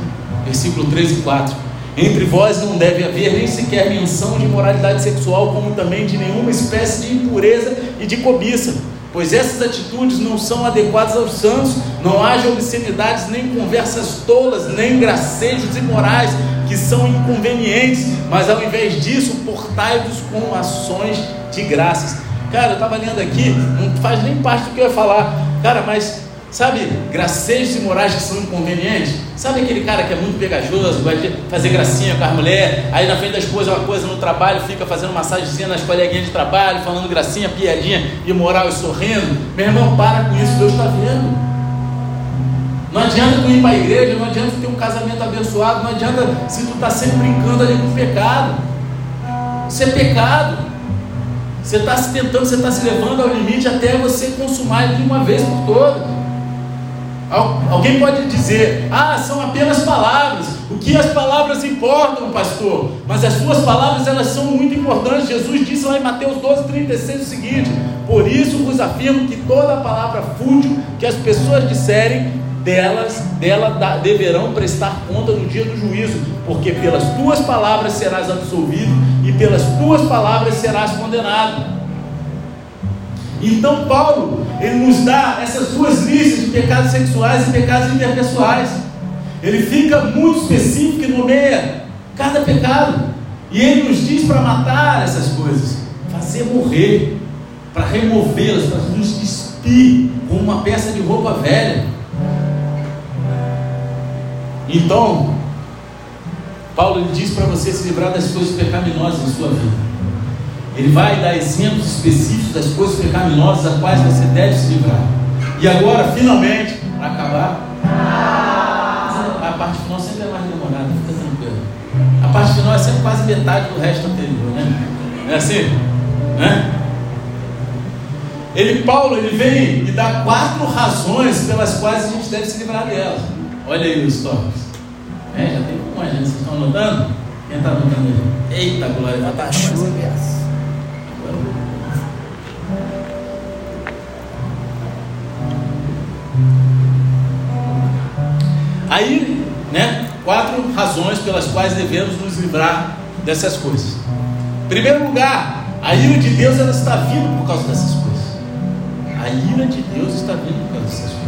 versículo 3 e 4. Entre vós não deve haver nem sequer menção de imoralidade sexual, como também de nenhuma espécie de impureza e de cobiça, pois essas atitudes não são adequadas aos santos. Não haja obscenidades, nem conversas tolas, nem gracejos imorais, que são inconvenientes, mas ao invés disso, portai-vos com ações de graças. Cara, eu estava lendo aqui, não faz nem parte do que eu ia falar, cara, mas Sabe, gracejos e morais que são inconvenientes? Sabe aquele cara que é muito pegajoso, vai fazer gracinha com a mulher, aí na frente da esposa uma coisa no trabalho, fica fazendo massagenzinha nas coleguinhas de trabalho, falando gracinha, piadinha, imoral e sorrindo? Meu irmão, para com isso, Deus está vendo. Não adianta tu ir para a igreja, não adianta tu ter um casamento abençoado, não adianta se tu está sempre brincando ali com o pecado. Isso é pecado. Você está se tentando, você está se levando ao limite até você consumar de uma vez por todas. Alguém pode dizer, ah, são apenas palavras. O que as palavras importam, pastor? Mas as suas palavras elas são muito importantes. Jesus disse lá em Mateus 12, 36 o seguinte: Por isso vos afirmo que toda palavra fútil que as pessoas disserem, delas, dela deverão prestar conta no dia do juízo, porque pelas tuas palavras serás absolvido e pelas tuas palavras serás condenado. Então Paulo, ele nos dá essas duas listas de pecados sexuais e pecados interpessoais. Ele fica muito específico e nomeia cada pecado. E ele nos diz para matar essas coisas, fazer morrer, para removê-las, para nos despir como uma peça de roupa velha. Então, Paulo diz para você se livrar das coisas pecaminosas da sua vida. Ele vai dar exemplos específicos das coisas pecaminosas a quais você deve se livrar. E agora, finalmente, para acabar, a parte final sempre é mais demorada, fica tranquilo. A parte final é sempre quase metade do resto anterior, né? É assim? Né? Ele, Paulo, ele vem e dá quatro razões pelas quais a gente deve se livrar delas. Olha aí os tópicos. É, já tem uma, gente. Vocês estão anotando? Quem está anotando aí? Eita, glória. Tá chuva. Aí, né, quatro razões pelas quais devemos nos livrar dessas coisas. Em primeiro lugar, a ira de Deus ela está vindo por causa dessas coisas. A ira de Deus está vindo por causa dessas coisas.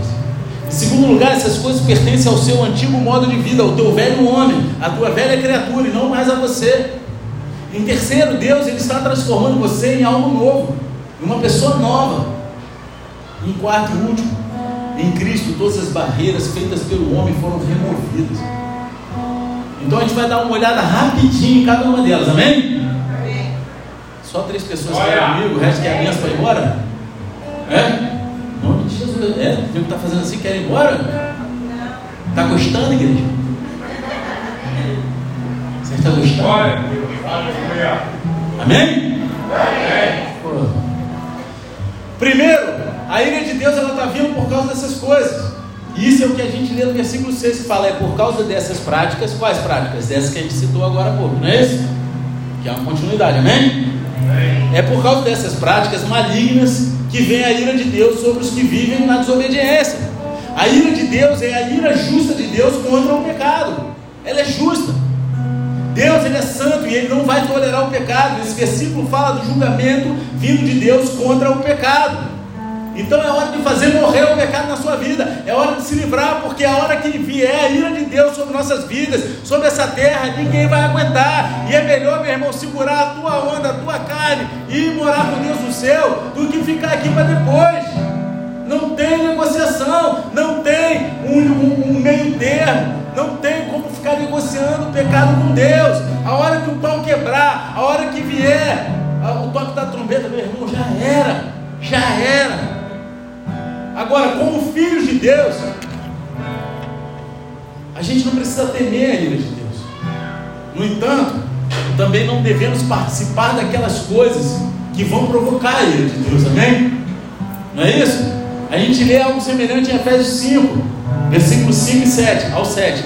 Em segundo lugar, essas coisas pertencem ao seu antigo modo de vida, ao teu velho homem, à tua velha criatura e não mais a você. Em terceiro, Deus ele está transformando você em algo novo, em uma pessoa nova. Em quarto e último, em Cristo todas as barreiras feitas pelo homem foram removidas. Então a gente vai dar uma olhada rapidinho em cada uma delas, amém? amém. Só três pessoas querem comigo, o resto quer a benção para ir embora? É? Em nome de Jesus. É? O que está fazendo assim quer ir embora? Está gostando, igreja? Você está gostando? Amém? Amém. Primeiro, a ira de Deus ela está vindo por causa dessas coisas. Isso é o que a gente lê no versículo 6 que fala, é por causa dessas práticas, quais práticas? Dessas que a gente citou agora há pouco, não é isso? Que é uma continuidade, amém? amém? É por causa dessas práticas malignas que vem a ira de Deus sobre os que vivem na desobediência. A ira de Deus é a ira justa de Deus contra o pecado. Ela é justa. Deus ele é santo e ele não vai tolerar o pecado. Esse versículo fala do julgamento vindo de Deus contra o pecado. Então é hora de fazer morrer o pecado na sua vida, é hora de se livrar, porque a hora que vier a ira de Deus sobre nossas vidas, sobre essa terra, ninguém vai aguentar. E é melhor, meu irmão, segurar a tua onda, a tua carne e ir morar com Deus no céu, do que ficar aqui para depois. Não tem negociação, não tem um, um, um meio termo. Não tem como ficar negociando o pecado com Deus. A hora que o pau quebrar, a hora que vier o toque da trombeta, meu irmão, já era, já era. Agora, como filhos de Deus, a gente não precisa temer a ira de Deus. No entanto, também não devemos participar daquelas coisas que vão provocar a ira de Deus, amém? Não é isso? A gente lê algo semelhante em Efésios 5, versículos 5 e 7, ao 7.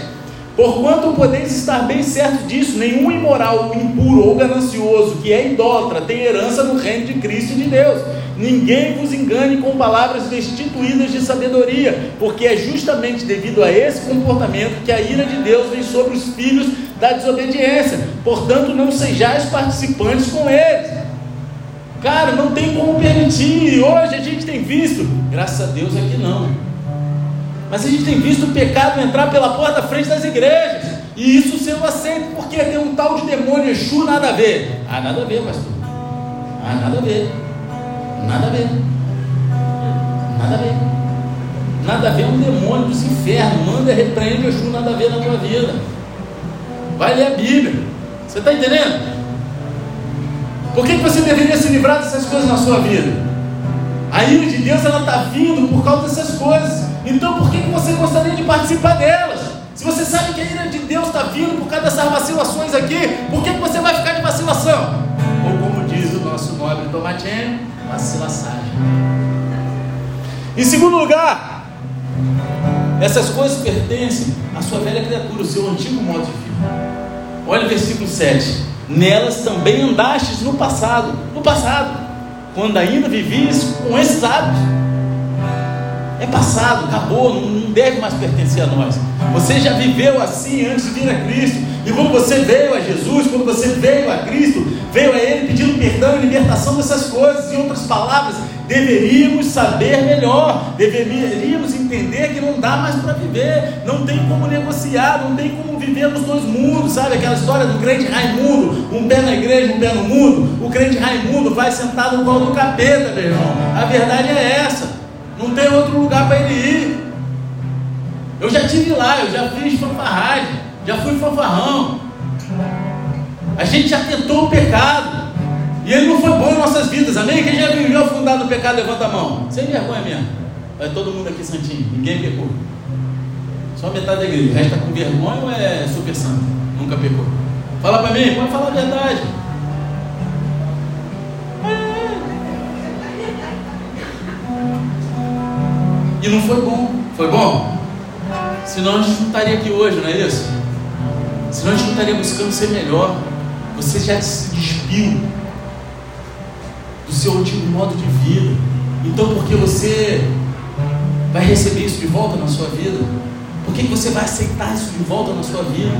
Porquanto podeis estar bem certo disso, nenhum imoral, impuro ou ganancioso que é idólatra tem herança no reino de Cristo e de Deus. Ninguém vos engane com palavras destituídas de sabedoria, porque é justamente devido a esse comportamento que a ira de Deus vem sobre os filhos da desobediência. Portanto, não sejais participantes com eles. Cara, não tem como permitir. Hoje a gente tem visto, graças a Deus aqui não. Mas a gente tem visto o pecado entrar pela porta da frente das igrejas. E isso sendo aceito porque tem um tal de demônio Exu, nada a ver. Ah, nada a ver, pastor. Ah, nada a ver. Nada a ver. Nada a ver. Nada a ver um demônio dos infernos. Manda repreende Exu, nada a ver na tua vida. Vai ler a Bíblia. Você está entendendo? Por que, que você deveria se livrar dessas coisas na sua vida? A ira de Deus ela está vindo por causa dessas coisas. Então por que, que você gostaria de participar delas? Se você sabe que a ira de Deus está vindo por causa dessas vacilações aqui, por que, que você vai ficar de vacilação? Nosso nobre Tomatinho, vacilaçagem. Em segundo lugar, essas coisas pertencem à sua velha criatura, o seu antigo modo de vida. Olha o versículo 7. Nelas também andastes no passado, no passado, quando ainda vivias com esses hábitos. É passado, acabou, não deve mais pertencer a nós. Você já viveu assim antes de vir a Cristo. E quando você veio a Jesus, quando você veio a Cristo, veio a Ele pedindo perdão e libertação dessas coisas. Em outras palavras, deveríamos saber melhor, deveríamos entender que não dá mais para viver, não tem como negociar, não tem como viver nos dois mundos, sabe? Aquela história do crente Raimundo, um pé na igreja, um pé no mundo. O crente Raimundo vai sentado no colo do capeta, meu irmão. A verdade é essa, não tem outro lugar para ele ir. Eu já tive lá, eu já fiz fanfarragem, já fui fanfarrão. A gente já tentou o pecado. E ele não foi bom em nossas vidas, amém? Quem já viveu afundado no pecado, levanta a mão. Sem vergonha mesmo. Vai todo mundo aqui santinho, ninguém pecou. Só metade da igreja. O resto está com vergonha ou é super santo? Nunca pecou. Fala para mim, pode falar a verdade. E não foi bom. Foi bom? Senão a gente não estaria aqui hoje, não é isso? Senão a gente não estaria buscando ser melhor. Você já se despiu do seu antigo modo de vida. Então, porque você vai receber isso de volta na sua vida, Por que você vai aceitar isso de volta na sua vida?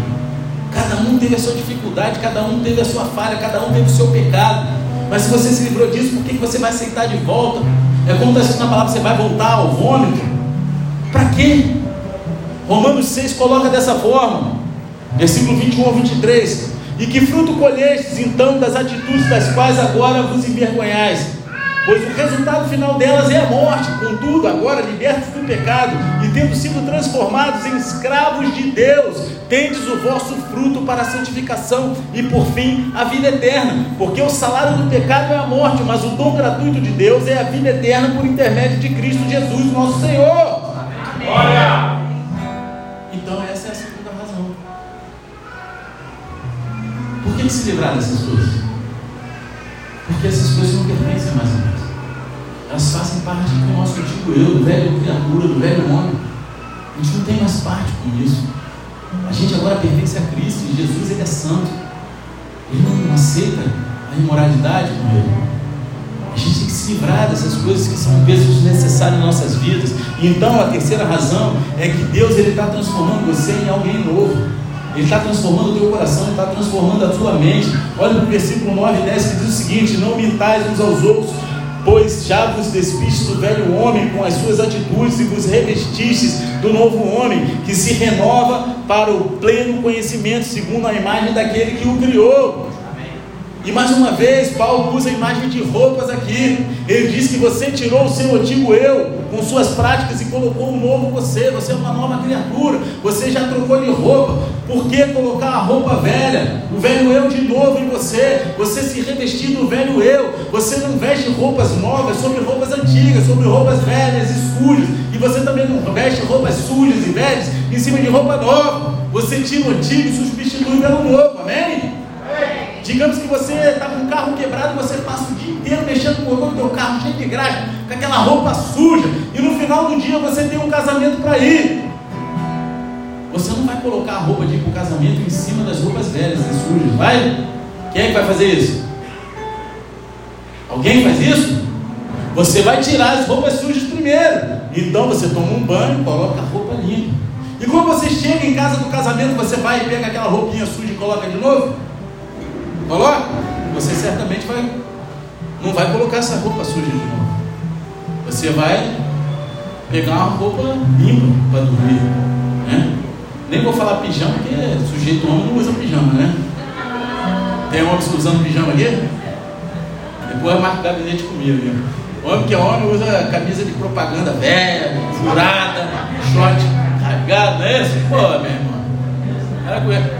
Cada um teve a sua dificuldade, cada um teve a sua falha, cada um teve o seu pecado. Mas se você se livrou disso, por que você vai aceitar de volta? É como está escrito na palavra, você vai voltar ao vômito. Para quê? Romanos 6 coloca dessa forma, versículo 21 ao 23. E que fruto colhestes então das atitudes das quais agora vos envergonhais? Pois o resultado final delas é a morte. Contudo, agora libertos do pecado e tendo sido transformados em escravos de Deus, tendes o vosso fruto para a santificação e por fim a vida eterna. Porque o salário do pecado é a morte, mas o dom gratuito de Deus é a vida eterna por intermédio de Cristo Jesus, nosso Senhor. Glória! Então, essa é a segunda razão. Por que se livrar dessas coisas? Porque essas coisas não pertencem mais a nós. Elas fazem parte do nosso antigo eu, do velho criatura, do velho homem. A gente não tem mais parte com isso. A gente agora pertence a Cristo e Jesus ele é santo. Ele não aceita a imoralidade com ele. A gente tem que se livrar dessas coisas que são pesos desnecessários em nossas vidas. E então a terceira razão é que Deus ele está transformando você em alguém novo. Ele está transformando o teu coração, Ele está transformando a tua mente. Olha no versículo 9 e 10 que diz o seguinte: Não mintais uns aos outros, pois já vos despistes do velho homem com as suas atitudes e vos revestistes do novo homem, que se renova para o pleno conhecimento, segundo a imagem daquele que o criou. E mais uma vez, Paulo usa a imagem de roupas aqui. Ele diz que você tirou o seu antigo eu com suas práticas e colocou um novo você. Você é uma nova criatura. Você já trocou de roupa. Por que colocar a roupa velha? O velho eu de novo em você. Você se revestir do velho eu. Você não veste roupas novas sobre roupas antigas, sobre roupas velhas e sujas. E você também não veste roupas sujas e velhas em cima de roupa nova. Você tira o antigo e substitui pelo novo. Amém? Digamos que você está com o carro quebrado e você passa o dia inteiro mexendo com o teu carro, cheio de graxa, com aquela roupa suja, e no final do dia você tem um casamento para ir. Você não vai colocar a roupa de ir para o casamento em cima das roupas velhas e sujas, vai? Quem é que vai fazer isso? Alguém faz isso? Você vai tirar as roupas sujas primeiro. Então você toma um banho, coloca a roupa limpa. E quando você chega em casa do casamento, você vai e pega aquela roupinha suja e coloca de novo? Coloca. Você certamente vai, não vai colocar essa roupa suja de novo. Você vai pegar uma roupa limpa para dormir. Né? Nem vou falar pijama, porque sujeito homem não usa pijama, né? Tem homens usando pijama aqui? Depois marca o gabinete comigo. Viu? Homem que é homem usa camisa de propaganda velha, furada, short carregado, não é isso? Pô, meu irmão.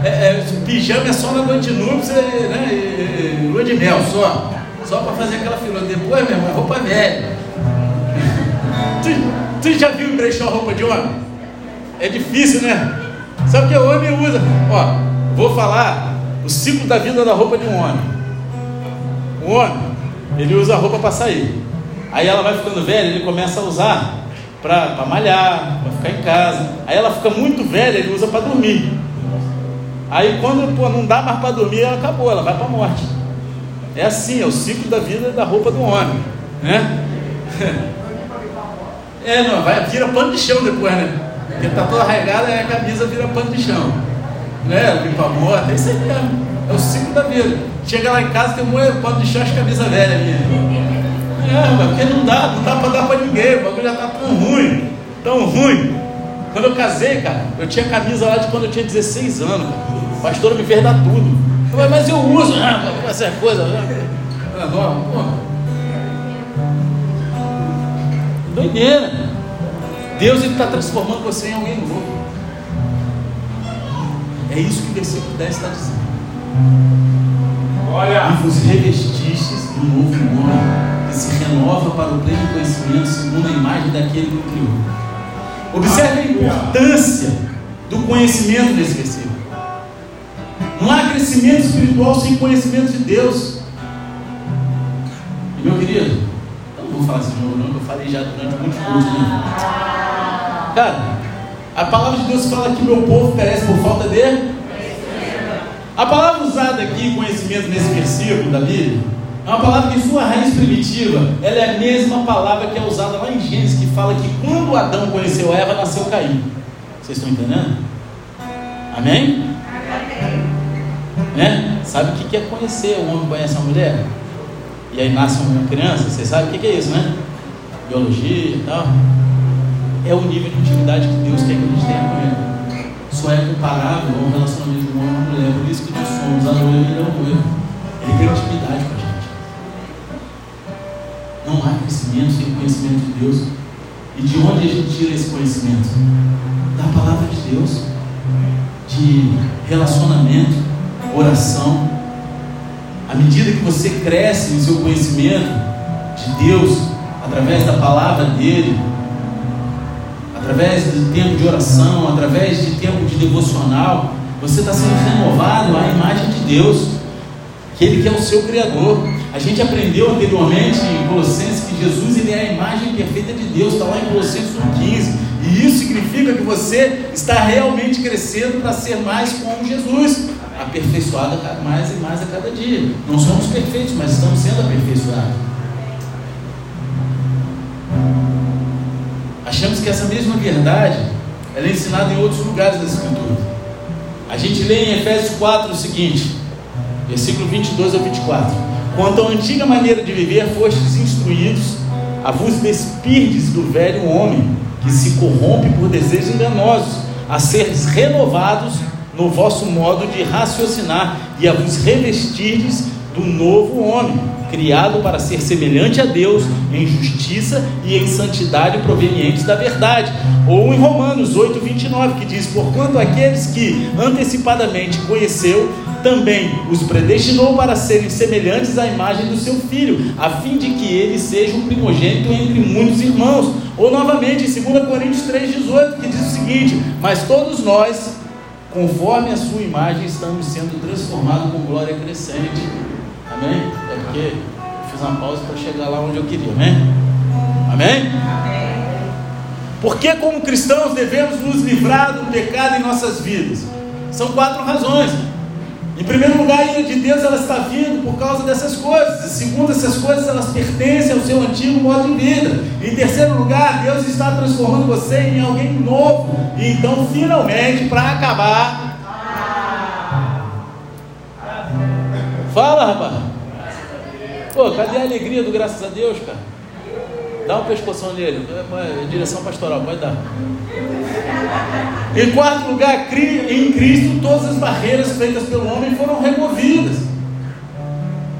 É, é, pijama é só na noite de núpcias, né? E, e, lua de mel, só. Só para fazer aquela fila. Depois, meu irmão, é roupa velha. tu, tu já viu brechó roupa de homem? É difícil, né? Sabe que o homem usa? Ó, vou falar o ciclo da vida da roupa de um homem. O homem, ele usa a roupa para sair. Aí ela vai ficando velha, ele começa a usar para malhar, para ficar em casa. Aí ela fica muito velha, ele usa para dormir. Aí quando pô, não dá mais para dormir, ela acabou, ela vai para a morte. É assim, é o ciclo da vida da roupa do homem, né? É, não, vai, vira pano de chão depois, né? Porque tá toda arraigada, a camisa vira pano de chão. Né? Limpa a morte, é isso aí mesmo. É o ciclo da vida. Chega lá em casa, tem um pano de chão, as camisa velha minha. É, mas porque não dá, não dá para dar para ninguém, o bagulho já tá tão ruim, tão ruim. Quando eu casei, cara, eu tinha camisa lá de quando eu tinha 16 anos. Cara. O pastor me fez dar tudo. Eu mas eu uso, ah, essa coisa. Ah, pô. Doideira. Deus está transformando você em alguém novo. É isso que o versículo 10 está dizendo. Olha. E vos revestistes do novo homem, que se renova para o pleno conhecimento, segundo a imagem daquele que o criou. Observe a importância do conhecimento nesse versículo. Não há crescimento espiritual sem conhecimento de Deus. E meu querido, eu não vou falar assim de novo, não, que eu falei já durante muitos cursos. Né? Cara, a palavra de Deus fala que meu povo perece por falta de. A palavra usada aqui, conhecimento, nesse versículo da Bíblia, é uma palavra que sua raiz primitiva, ela é a mesma palavra que é usada lá em Gênesis, que fala que quando Adão conheceu Eva, nasceu Caim. Vocês estão entendendo? Amém? Amém. Né? Sabe o que é conhecer? O homem conhece a mulher? E aí nasce uma criança? Vocês sabem o que é isso, né? Biologia e tal. É o nível de intimidade que Deus quer que a gente tenha com Ele. Só é comparável ao relacionamento e da mulher. Por isso que nós somos a noiva e é o noivo. Ele quer intimidade com a gente. Não há crescimento sem conhecimento de Deus. E de onde a gente tira esse conhecimento? Da palavra de Deus, de relacionamento, oração. À medida que você cresce no seu conhecimento de Deus, através da palavra dele, através do tempo de oração, através de tempo de devocional, você está sendo renovado à imagem de Deus, que Ele que é o seu Criador. A gente aprendeu anteriormente em Colossenses que Jesus ele é a imagem perfeita de Deus, está lá em Colossenses 1,15. E isso significa que você está realmente crescendo para ser mais como Jesus, aperfeiçoado mais e mais a cada dia. Não somos perfeitos, mas estamos sendo aperfeiçoados. Achamos que essa mesma verdade ela é ensinada em outros lugares da Escritura. A gente lê em Efésios 4 o seguinte, versículo 22 ao 24. Quanto à antiga maneira de viver, fostes instruídos a vos despirdes do velho homem, que se corrompe por desejos enganosos, a seres renovados no vosso modo de raciocinar, e a vos revestirdes do novo homem, criado para ser semelhante a Deus em justiça e em santidade provenientes da verdade. Ou em Romanos 8, 29, que diz: Porquanto aqueles que antecipadamente conheceu, também os predestinou para serem semelhantes à imagem do seu filho, a fim de que ele seja um primogênito entre muitos irmãos. Ou novamente em 2 Coríntios 3,18, que diz o seguinte: Mas todos nós, conforme a sua imagem, estamos sendo transformados com glória crescente. Amém? É porque eu fiz uma pausa para chegar lá onde eu queria? Amém? Amém. Porque, como cristãos, devemos nos livrar do pecado em nossas vidas? São quatro razões. Em primeiro lugar, a ira de Deus ela está vindo por causa dessas coisas. E segundo, essas coisas elas pertencem ao seu antigo modo de vida. Em terceiro lugar, Deus está transformando você em alguém novo. E então, finalmente, para acabar. Fala, rapaz. Pô, cadê a alegria do graças a Deus, cara? Dá um pescoção nele. Direção pastoral, pode dar. Em quarto lugar, em Cristo, todas as barreiras feitas pelo homem foram removidas.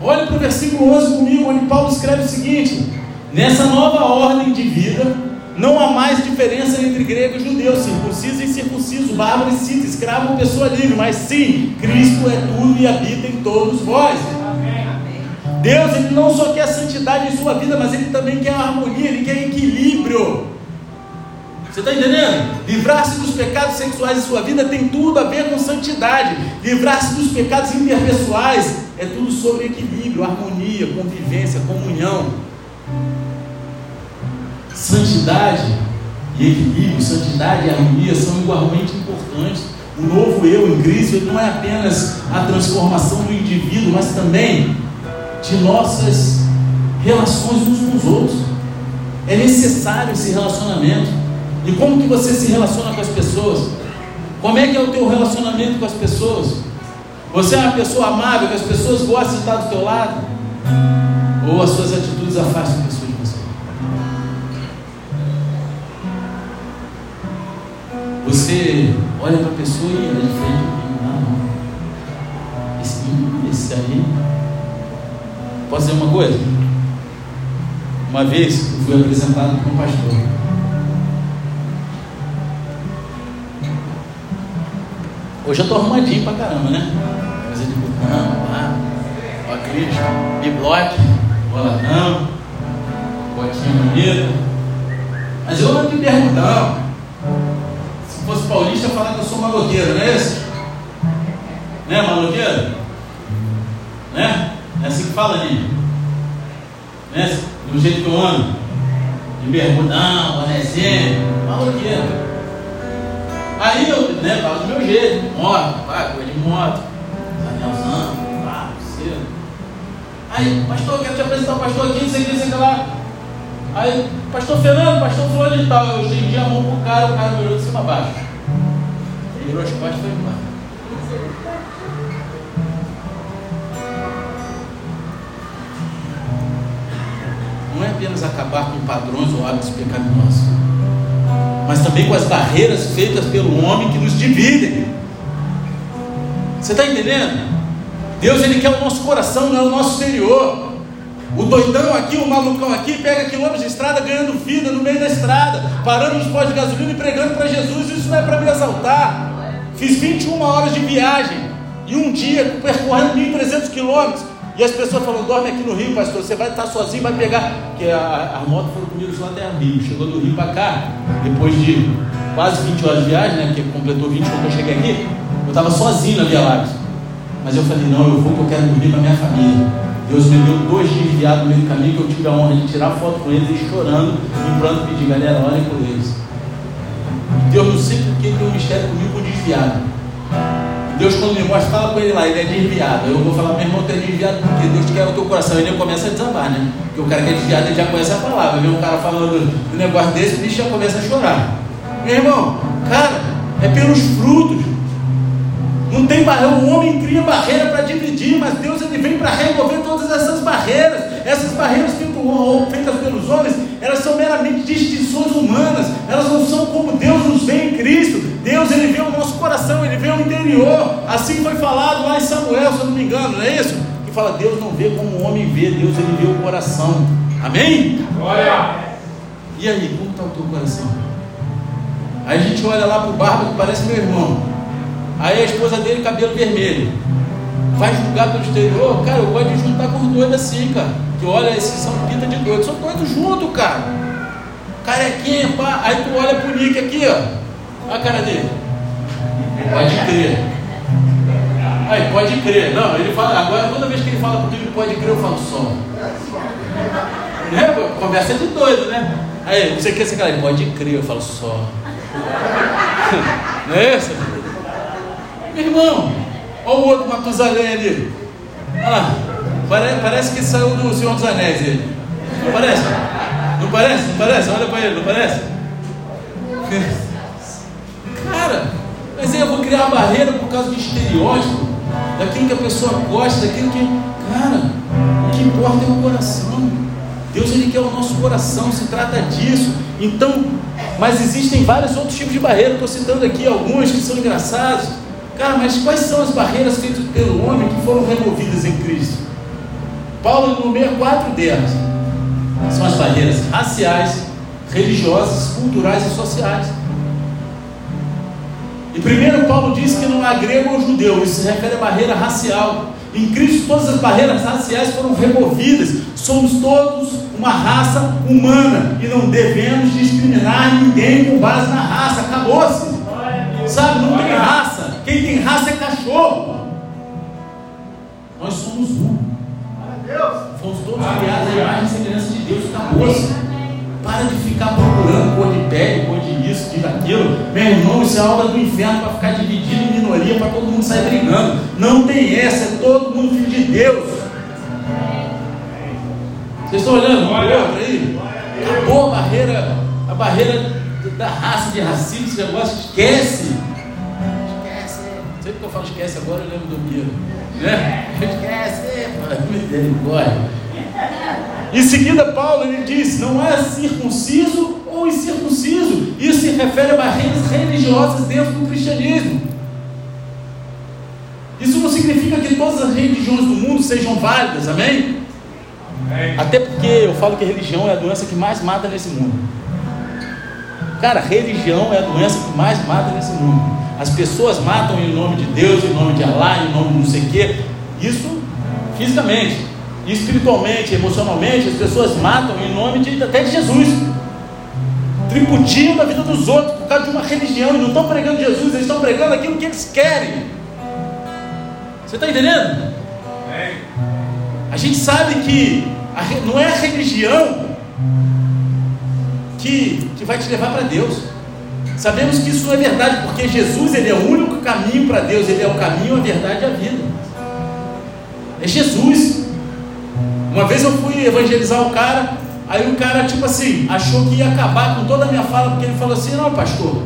Olhe para o versículo 11 comigo, onde Paulo escreve o seguinte: Nessa nova ordem de vida, não há mais diferença entre grego e judeu, circunciso e incircunciso, bárbaro e cita, escravo ou pessoa livre, mas sim, Cristo é tudo e habita em todos vós. Deus ele não só quer santidade em sua vida, mas ele também quer harmonia, ele quer equilíbrio. Você está entendendo? Livrar-se dos pecados sexuais em sua vida tem tudo a ver com santidade. Livrar-se dos pecados interpessoais é tudo sobre equilíbrio, harmonia, convivência, comunhão. Santidade e equilíbrio, santidade e harmonia são igualmente importantes. O novo eu em Cristo não é apenas a transformação do indivíduo, mas também de nossas relações uns com os outros. É necessário esse relacionamento. E como que você se relaciona com as pessoas? Como é que é o teu relacionamento com as pessoas? Você é uma pessoa amável, que as pessoas gostam de estar do teu lado? Ou as suas atitudes afastam pessoas de você? Você olha para a pessoa e ela é diferente. Não, esse, esse aí. Posso dizer uma coisa? Uma vez eu fui apresentado para um pastor. Hoje eu tô arrumadinho pra caramba, né? Coisa de botão, lá, óculos, bibloque, boladão, botinha bonita. Mas eu não me perguntão. Se fosse paulista, eu falar que eu sou maloqueiro, não é isso? Né, maloqueiro? Né? É assim que fala, ali. Né? Do jeito que eu ando. De bermudão, bonezinho, maloqueiro. Aí eu, né, falo do meu jeito, moto, vai, coisa de moto, anelzão, pá, cedo. Aí, pastor, quero te apresentar o pastor aqui, não sei o que, sei que lá. Aí, pastor Fernando, pastor fulano de tal, eu estendi a mão pro cara, o cara me olhou de cima a baixo. virou as costas e foi embora. Não é apenas acabar com padrões ou hábitos pecaminosos, mas também com as barreiras feitas pelo homem que nos dividem. Você está entendendo? Deus ele quer o nosso coração, não é o nosso exterior. O doidão aqui, o malucão aqui, pega quilômetros de estrada ganhando vida no meio da estrada, parando nos postos de gasolina e pregando para Jesus. Isso não é para me exaltar. Fiz 21 horas de viagem e um dia percorrendo 1.300 quilômetros. E as pessoas falam: dorme aqui no Rio, pastor. Você vai estar sozinho, vai pegar. Porque a, a moto foi comigo só até Rio. Chegou do Rio para cá, depois de quase 20 horas de viagem, né? Porque completou 20 quando eu cheguei aqui. Eu estava sozinho na Via Lápis. Mas eu falei: não, eu vou porque eu quero dormir com a minha família. Deus me deu dois dias no meio do caminho que eu tive a honra de tirar foto com eles e chorando, e pronto, pedir, galera, olhem por eles. Deus não sei porque tem um mistério comigo com desviado. Deus, quando me mostra, fala com ele lá, ele é desviado. Eu vou falar, meu irmão, tu é desviado porque Deus quer o teu coração. Ele começa a desabar, né? Porque o cara que é desviado, ele já conhece a palavra. Vê um cara falando um negócio desse, o bicho já começa a chorar. Meu irmão, cara, é pelos frutos. Não tem barreira, o homem cria barreira para dividir, mas Deus ele vem para remover todas essas barreiras. Essas barreiras feitas pelos homens, elas são meramente distinções humanas, elas não são como Deus nos vê em Cristo. Deus ele vê o nosso coração, ele vê o interior. Assim foi falado lá em Samuel, se eu não me engano, não é isso? Que fala, Deus não vê como o homem vê, Deus ele vê o coração. Amém? Glória! E aí, como está o teu coração? Aí a gente olha lá para o barba que parece meu irmão. Aí a esposa dele, cabelo vermelho. Vai julgar pelo exterior? Cara, eu gosto de juntar com os doidos assim, cara. Que olha, esses são pinta de doido. São doidos junto, cara. Carequinha, pá. Aí tu olha pro Nick aqui, ó. Olha a cara dele. Pode crer. Aí, pode crer. Não, ele fala. Agora, toda vez que ele fala comigo, pode crer, eu falo só. Né? Conversa de doido, né? Aí, você quer esse cara? Pode crer, eu falo só. Não é isso? Meu irmão, olha o outro Matusalém ali. Olha lá. Parece, parece que saiu do Senhor dos Anéis ele. Não parece? Não parece? Não parece? Olha para ele, não parece? Cara, mas aí eu vou criar uma barreira por causa de estereótipo, daquilo que a pessoa gosta, daquilo que. Cara, o que importa é o coração. Deus ele quer o nosso coração, se trata disso. Então, mas existem vários outros tipos de barreiras. Estou citando aqui alguns que são engraçados. Cara, mas quais são as barreiras feitas pelo homem que foram removidas em Cristo? Paulo nomeia quatro delas. São as barreiras raciais, religiosas, culturais e sociais. E primeiro Paulo diz que não há grego ou judeu, isso se refere à barreira racial. Em Cristo todas as barreiras raciais foram removidas. Somos todos uma raça humana e não devemos discriminar ninguém com base na raça. Acabou-se. Sabe, não tem raça. Quem tem raça é cachorro. Nós somos um. Fomos todos criados à imagem e semelhança de Deus. Acabou-se. Para de ficar procurando cor de pele, cor de isso, de aquilo. Meu irmão, isso é obra do inferno para ficar dividido em minoria, para todo mundo sair brigando. Não tem essa, é todo mundo filho de Deus. Vocês estão olhando outro aí? Acabou a barreira, a barreira da raça, de racismo, esse negócio, esquece que eu falo esquece agora, eu lembro do Miro. Né? Esquece, misericórdia. Em seguida, Paulo ele diz: não é circunciso ou incircunciso. Isso se refere a barreiras religiosas dentro do cristianismo. Isso não significa que todas as religiões do mundo sejam válidas, amém? amém? Até porque eu falo que a religião é a doença que mais mata nesse mundo. Cara, religião é a doença que mais mata nesse mundo. As pessoas matam em nome de Deus, em nome de Allah, em nome de não sei o quê. Isso fisicamente, espiritualmente, emocionalmente, as pessoas matam em nome de, até de Jesus. Triputiam da vida dos outros por causa de uma religião e não estão pregando Jesus, eles estão pregando aquilo que eles querem. Você está entendendo? A gente sabe que a, não é a religião que, que vai te levar para Deus. Sabemos que isso é verdade, porque Jesus ele é o único caminho para Deus, ele é o caminho, a verdade e a vida. É Jesus. Uma vez eu fui evangelizar o cara, aí o cara, tipo assim, achou que ia acabar com toda a minha fala, porque ele falou assim: não, pastor,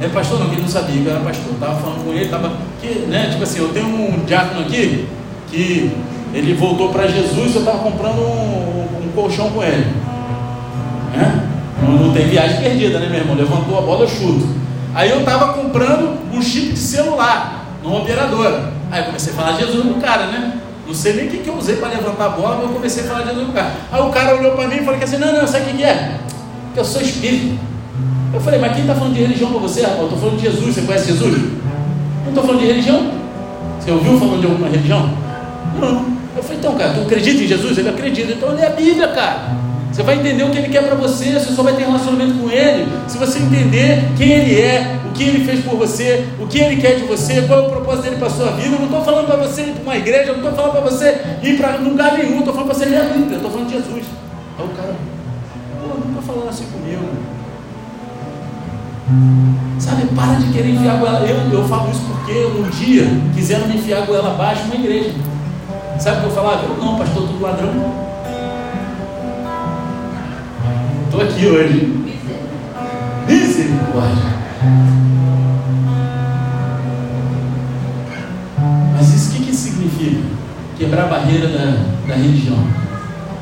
É pastor não, ele não sabia que era pastor. Estava falando com ele, estava. Né, tipo assim, eu tenho um diácono aqui que ele voltou para Jesus eu estava comprando um, um, colchão com ele. Né? Não, tem viagem perdida, né, meu irmão? Levantou a bola, eu chuto. Aí eu estava comprando um chip de celular numa operadora. Aí eu comecei a falar de Jesus no cara, né? Não sei nem o que, que eu usei para levantar a bola, mas eu comecei a falar de Jesus no cara. Aí o cara olhou para mim e falou assim: Não, não, sabe o que, é? Que eu sou espírito. Eu falei, mas quem está falando de religião para você, rapaz? Eu estou falando de Jesus, você conhece Jesus? Não estou falando de religião. Você ouviu falando de alguma religião? Não. Eu falei, então, cara, tu acredita em Jesus? Ele acredita, então lê a Bíblia, cara. Você vai entender o que ele quer para você, você só vai ter relacionamento com ele se você entender quem ele é, o que ele fez por você, o que ele quer de você, qual é o propósito dele para sua vida. Eu não estou falando para você ir para uma igreja, eu não estou falando para você ir para lugar nenhum, estou falando para você ler a Bíblia, estou falando de Jesus. Aí o cara, pô, não está falando assim comigo. Sabe, para de querer enfiar a goela. Eu, eu falo isso porque um dia quiseram me enfiar a goela abaixo numa igreja. Sabe o que eu falava? Eu não, pastor, tudo ladrão. Estou aqui hoje. Misericórdia. Mas isso o que, que significa? Quebrar a barreira da, da religião.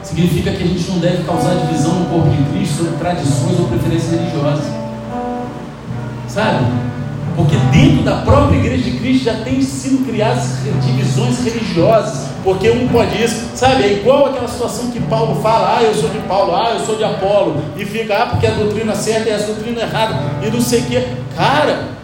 Significa que a gente não deve causar divisão no corpo de Cristo sobre tradições ou preferências religiosas. Sabe? Porque dentro da própria igreja de Cristo já tem sido criadas divisões religiosas. Porque um pode isso, sabe? É igual aquela situação que Paulo fala: ah, eu sou de Paulo, ah, eu sou de Apolo. E fica, ah, porque a doutrina certa é a doutrina errada. E não sei o que. Cara,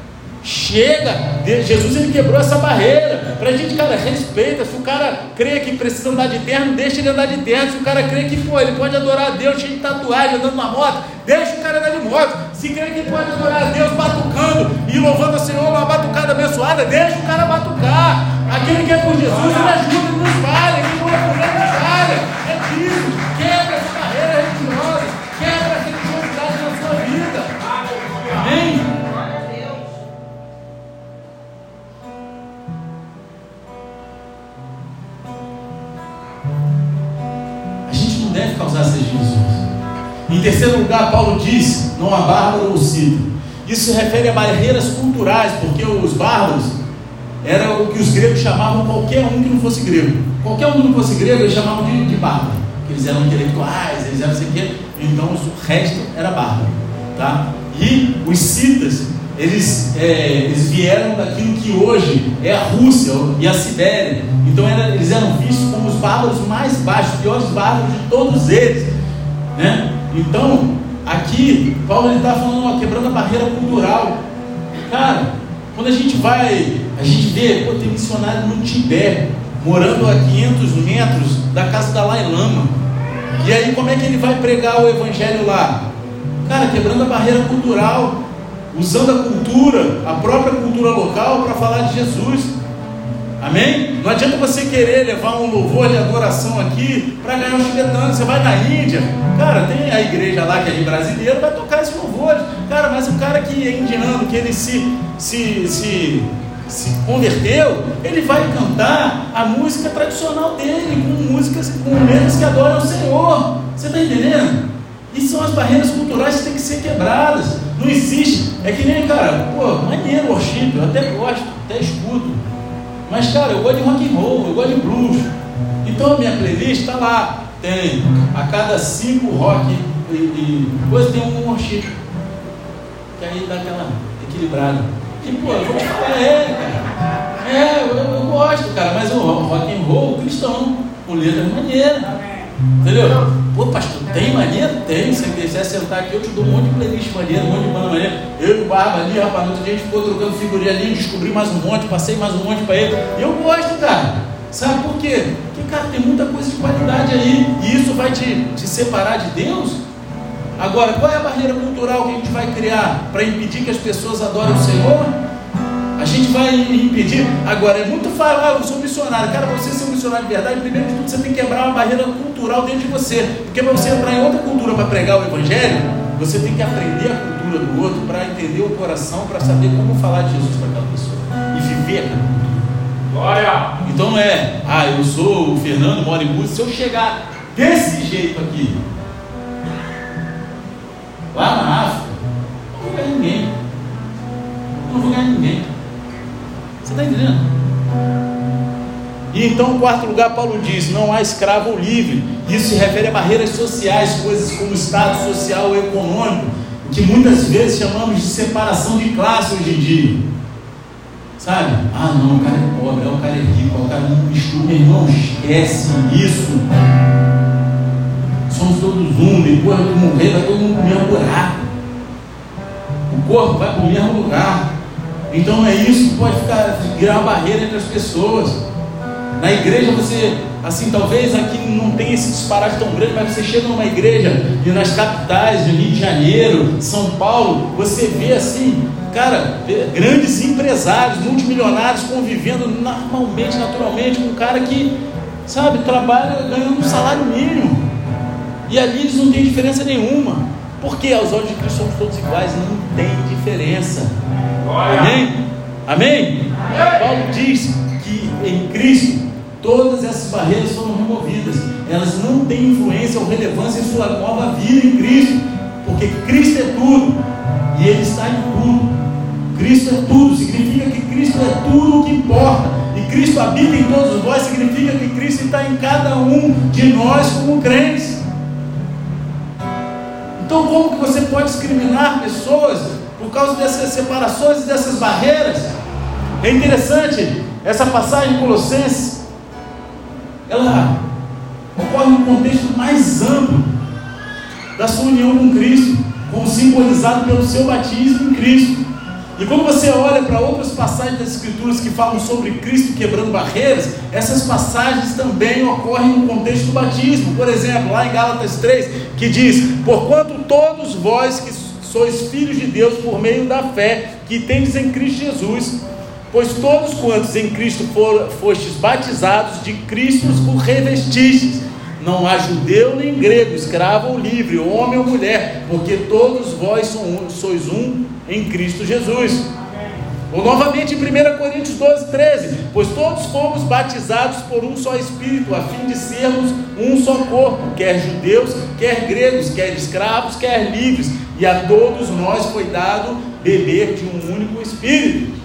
Chega! Jesus ele quebrou essa barreira. Para a gente, cara, respeita. Se o cara crê que precisa andar de terno, deixa ele andar de terno. Se o cara crê que pô, ele pode adorar a Deus cheio de tatuagem, andando na moto, deixa o cara andar de moto. Se crê que pode adorar a Deus batucando e louvando o Senhor numa batucada abençoada, deixa o cara batucar. Aquele que é por Jesus, ele ajuda, ele nos falha. Quem não é por ele, falha. É disso. Quebra essa barreira religiosa. Quebra essa religiosidade na sua vida. Amém? deve causar essas divisões. Em terceiro lugar, Paulo diz: não há bárbaro ou cita. Isso se refere a barreiras culturais, porque os bárbaros era o que os gregos chamavam qualquer um que não fosse grego. Qualquer um que não fosse grego, eles chamavam de, de bárbaro. Eles eram intelectuais, eles eram não sei o quê. Então o resto era bárbaro. Tá? E os citas, eles, é, eles vieram daquilo que hoje é a Rússia e a Sibéria. Então era, eles eram vistos como os bárbaros mais baixos, os piores bárbaros de todos eles. Né? Então, aqui, Paulo está falando, ó, quebrando a barreira cultural. Cara, quando a gente vai, a gente vê, pô, tem missionário no Tibete, morando a 500 metros da casa da Lai Lama. E aí, como é que ele vai pregar o evangelho lá? Cara, quebrando a barreira cultural, usando a cultura, a própria cultura local, para falar de Jesus. Amém? Não adianta você querer levar um louvor de adoração aqui para ganhar os tibetanos. Você vai na Índia, cara, tem a igreja lá que é de brasileiro, vai tocar esses louvores. Cara, mas o cara que é indiano, que ele se, se, se, se converteu, ele vai cantar a música tradicional dele, com músicas, com letras que adoram o Senhor. Você está entendendo? E são as barreiras culturais que têm que ser quebradas. Não existe. É que nem, cara, pô, maneiro worship, eu até gosto, até escuto. Mas, cara, eu gosto de rock and roll, eu gosto de blues. Então a minha playlist está lá. Tem a cada cinco rock e, e coisa tem um worship. Que aí dá aquela equilibrada. E, pô, te falar, é, cara. É, eu, eu, gosto, cara, mas o rock and roll cristão, com letra maneira. Entendeu? Pô, pastor, tem maneiro? Tem. Se você quiser sentar aqui, eu te dou um monte de playlist maneiro, um monte de banda maneira. Eu e o Barba ali, rapaz, a gente ficou trocando figurinha ali, descobri mais um monte, passei mais um monte para ele. E eu gosto, cara. Sabe por quê? Porque, cara, tem muita coisa de qualidade aí. E isso vai te, te separar de Deus? Agora, qual é a barreira cultural que a gente vai criar para impedir que as pessoas adorem o Senhor? A gente vai impedir. Agora, é muito fácil, ah, eu sou missionário. Cara, você ser um missionário de verdade, primeiro de tudo você tem que quebrar uma barreira cultural dentro de você. Porque para você entrar em outra cultura para pregar o Evangelho, você tem que aprender a cultura do outro para entender o coração, para saber como falar de Jesus para aquela pessoa e viver aquela cultura. Glória! Então não é, ah, eu sou o Fernando, moro em Búzios, se eu chegar desse jeito aqui, lá na África, não vai ninguém. eu não vou ganhar ninguém. Você está entendendo? E então, em quarto lugar, Paulo diz: não há escravo livre. Isso se refere a barreiras sociais, coisas como estado social ou econômico, que muitas vezes chamamos de separação de classe hoje em dia. Sabe? Ah, não, o cara é pobre, o cara é rico, o cara não mistura. Meu irmão, esquece isso. Somos todos um, depois de morrer, vai todo mundo comer um buraco. O corpo vai para o mesmo lugar. Então é isso que pode ficar, virar barreira entre as pessoas. Na igreja você, assim, talvez aqui não tenha esse disparate tão grande, mas você chega numa igreja e nas capitais de Rio de Janeiro, São Paulo, você vê assim, cara, grandes empresários, multimilionários convivendo normalmente, naturalmente, com um cara que, sabe, trabalha ganhando um salário mínimo. E ali eles não têm diferença nenhuma. Porque aos olhos de Cristo somos todos iguais, não tem diferença. Amém? Amém? Amém? Paulo diz que em Cristo todas essas barreiras foram removidas. Elas não têm influência ou relevância em sua nova vida em Cristo, porque Cristo é tudo e Ele está em tudo. Cristo é tudo, significa que Cristo é tudo o que importa. E Cristo habita em todos nós, significa que Cristo está em cada um de nós como crentes. Então, como que você pode discriminar pessoas por causa dessas separações e dessas barreiras? É interessante essa passagem em Colossenses, ela ocorre num contexto mais amplo da sua união com Cristo, como simbolizado pelo seu batismo em Cristo. E quando você olha para outras passagens das Escrituras que falam sobre Cristo quebrando barreiras, essas passagens também ocorrem no contexto do batismo. Por exemplo, lá em Gálatas 3, que diz: Porquanto todos vós que sois filhos de Deus por meio da fé que tendes em Cristo Jesus, Pois todos quantos em Cristo for, fostes batizados, de Cristo por revestistes. Não há judeu nem grego, escravo ou livre, homem ou mulher, porque todos vós sois um em Cristo Jesus. Ou novamente em 1 Coríntios 12, 13: Pois todos fomos batizados por um só Espírito, a fim de sermos um só corpo, quer judeus, quer gregos, quer escravos, quer livres, e a todos nós foi dado beber de um único Espírito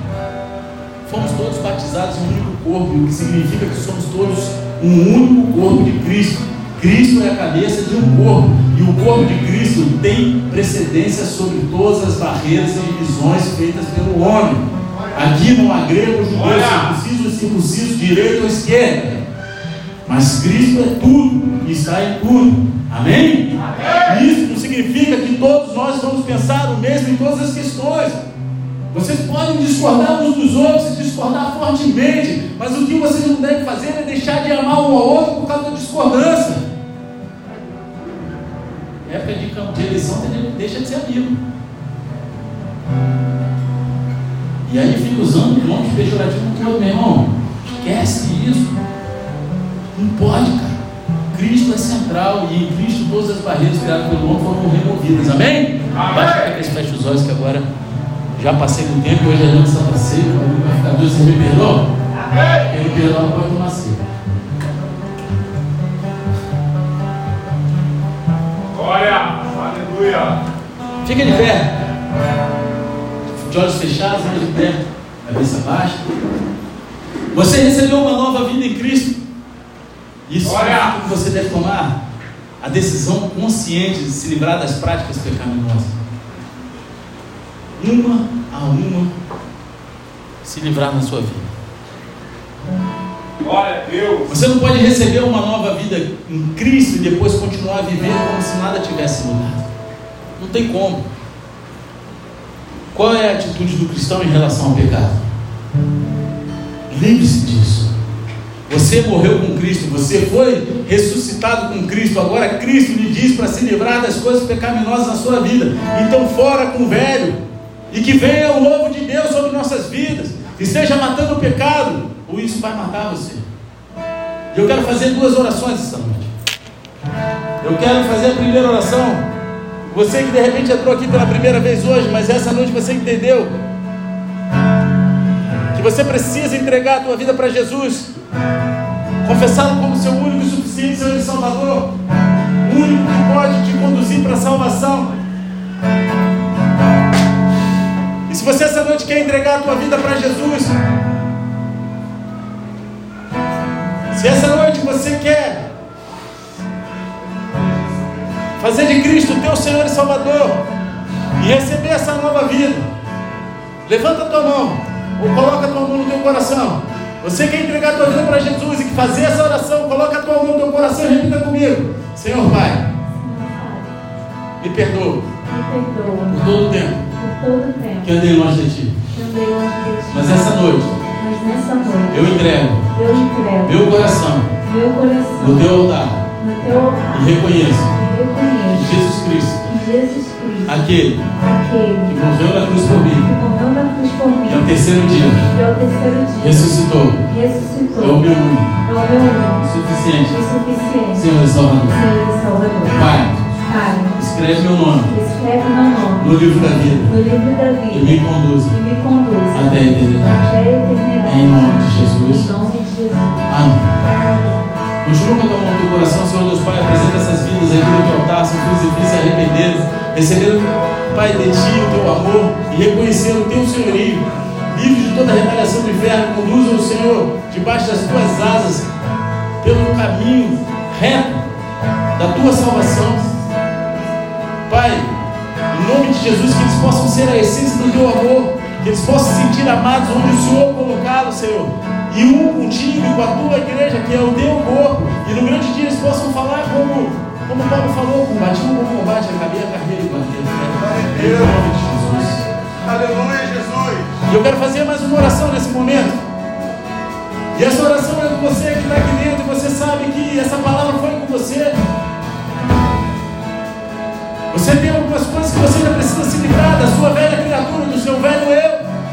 fomos todos batizados em um único corpo, o que significa que somos todos um único corpo de Cristo. Cristo é a cabeça de um corpo, e o corpo de Cristo tem precedência sobre todas as barreiras e divisões feitas pelo homem. Aqui não há grego, judeu, circunciso, circunciso, direito ou esquerda. Mas Cristo é tudo e está em tudo. Amém? Amém? Isso não significa que todos nós vamos pensar o mesmo em todas as questões. Vocês podem discordar uns dos outros e discordar fortemente, mas o que vocês não devem fazer é deixar de amar um ao outro por causa da discordância. Época de, de eleição deixa de ser amigo. E aí fica usando nomes pejorativos que outro, meu irmão. Esquece isso. Não pode, cara. Cristo é central e em Cristo todas as barreiras criadas pelo homem foram removidas. Amém? Amém. Basta que eles fechem os olhos que agora já passei do tempo, hoje é noite Santa Ceia, vai ficar Deus, você me perdoa? Ele perdoa, pode tomar aleluia. Fica de pé. De olhos fechados, olhos de pé, cabeça baixa. Você recebeu uma nova vida em Cristo. Isso é que você deve tomar a decisão consciente de se livrar das práticas pecaminosas uma a uma, se livrar na sua vida. Glória a Deus. Você não pode receber uma nova vida em Cristo e depois continuar a viver como se nada tivesse mudado. Não tem como. Qual é a atitude do cristão em relação ao pecado? Lembre-se disso. Você morreu com Cristo, você foi ressuscitado com Cristo. Agora Cristo lhe diz para se livrar das coisas pecaminosas na sua vida. Então, fora com o velho. E que venha o novo de Deus sobre nossas vidas. E esteja matando o pecado. Ou isso vai matar você. Eu quero fazer duas orações esta noite. Eu quero fazer a primeira oração. Você que de repente entrou aqui pela primeira vez hoje, mas essa noite você entendeu que você precisa entregar a tua vida para Jesus, confessá-lo como seu único e suficiente Senhor e Salvador, o único que pode te conduzir para a salvação você essa noite quer entregar a tua vida para Jesus, se essa noite você quer fazer de Cristo o teu Senhor e Salvador e receber essa nova vida, levanta a tua mão ou coloca a tua mão no teu coração. Você quer entregar a tua vida para Jesus e fazer essa oração, coloca a tua mão no teu coração e repita comigo. Senhor Pai, me perdoa. Me perdoa. Por todo o tempo. Por todo o tempo. Que andei longe de ti. Que andei longe de ti. Mas essa noite. Mas nessa noite. Eu entrego. Eu entrego. Meu coração. Meu coração. No teu altar. No teu altar. E reconheço. Cristo. Jesus Cristo. Aquele. Aquele. Que morreu na cruz por mim. Que morreu na cruz por mim. E ao terceiro dia. E ao terceiro dia. Ressuscitou. Ressuscitou. É o meu único. É o meu único. Suficiente. E suficiente. Senhor e Salvador. Senhor e Salvador. Pai. Pai. Escreve meu nome. Escreve meu nome. No livro da vida. No livro da vida. E me conduza. E me conduza. Até a eternidade. Até a eternidade. Em nome de Jesus. Em nome de Jesus. Amém. Continua com a mão teu coração, Senhor Deus Pai, apresenta essas vidas aqui no teu altar, são filhos e filhas se arrependeram, receberam, Pai, de ti o teu amor e reconheceram o teu senhorio. Livre de toda retaliação do inferno, conduza o Senhor debaixo das tuas asas, pelo caminho reto da tua salvação. Pai, em nome de Jesus, que eles possam ser a essência do teu amor, que eles possam se sentir amados onde o Senhor colocá-los, Senhor e um contigo e com a tua igreja, que é o teu corpo, e no grande dia eles possam falar como, como Paulo falou, combate um bom combate, acabei a carreira e bater. Em nome de Jesus. Aleluia, Jesus. E eu quero fazer mais uma oração nesse momento. E essa oração é com você que está aqui dentro, e você sabe que essa palavra foi com você. Você tem algumas coisas que você ainda precisa se livrar da sua velha criatura, do seu velho eu.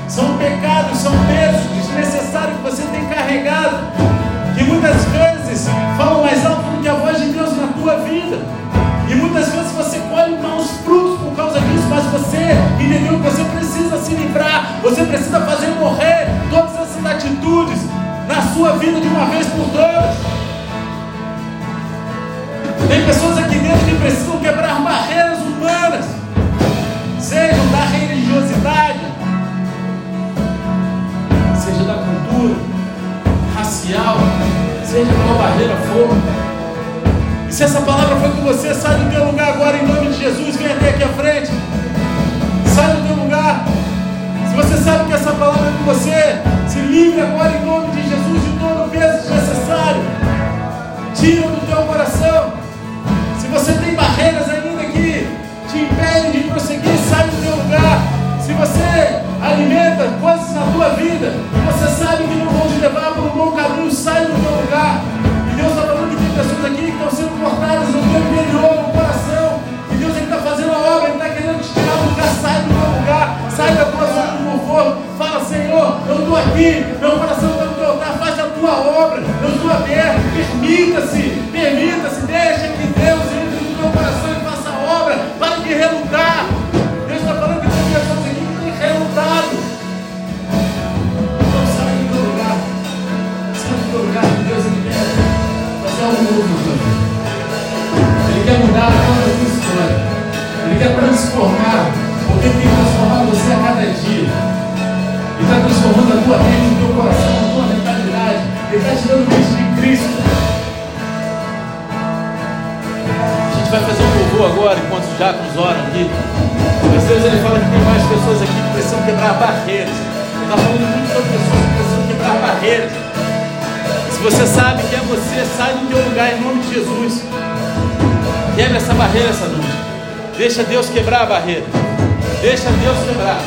São pecados, são pesos desnecessários que você tem carregado, que muitas vezes falam mais alto do que a voz de Deus na tua vida. E muitas vezes você colhe maus frutos por causa disso, mas você entendeu que você precisa se livrar, você precisa fazer morrer todas essas atitudes na sua vida de uma vez por todas. Tem pessoas aqui dentro que precisam quebrar barreiras humanas, sejam da religiosidade, racial, seja qual barreira for. E se essa palavra foi com você, sai do teu lugar agora em nome de Jesus, vem até aqui à frente. Sai do teu lugar. Se você sabe que essa palavra é com você, se livre agora em nome de Jesus de todo o peso desnecessário. Tira do teu coração. Se você tem barreiras ainda que te impedem de prosseguir, sai do teu lugar. Se você alimenta coisas na tua vida, você sabe que não vão te levar para um bom caminho, sai do teu lugar. E Deus está falando que tem pessoas aqui que estão sendo cortadas no teu interior, no coração. E Deus está fazendo a obra, Ele está querendo te tirar do lugar, sai do teu lugar, sai da tua zona de conforto. Fala, Senhor, eu estou aqui, meu coração está no teu altar, faz a tua obra, eu estou aberto, permita-se, permita-se, deixa que Deus entre no teu coração e faça a obra, para de quer transformar, porque tem transformado você a cada dia. Ele está transformando a tua mente, o teu coração, a tua mentalidade. Ele está te dando mente de Cristo. A gente vai fazer um louvor agora, enquanto os diáconos oram aqui. Mas Deus ele fala que tem mais pessoas aqui que precisam quebrar barreiras. Ele está falando muito sobre pessoas que precisam quebrar barreiras. Se você sabe que é você, sai do teu lugar em nome de Jesus. Quebra essa barreira essa noite. Deixa Deus quebrar a barreira. Deixa Deus quebrar.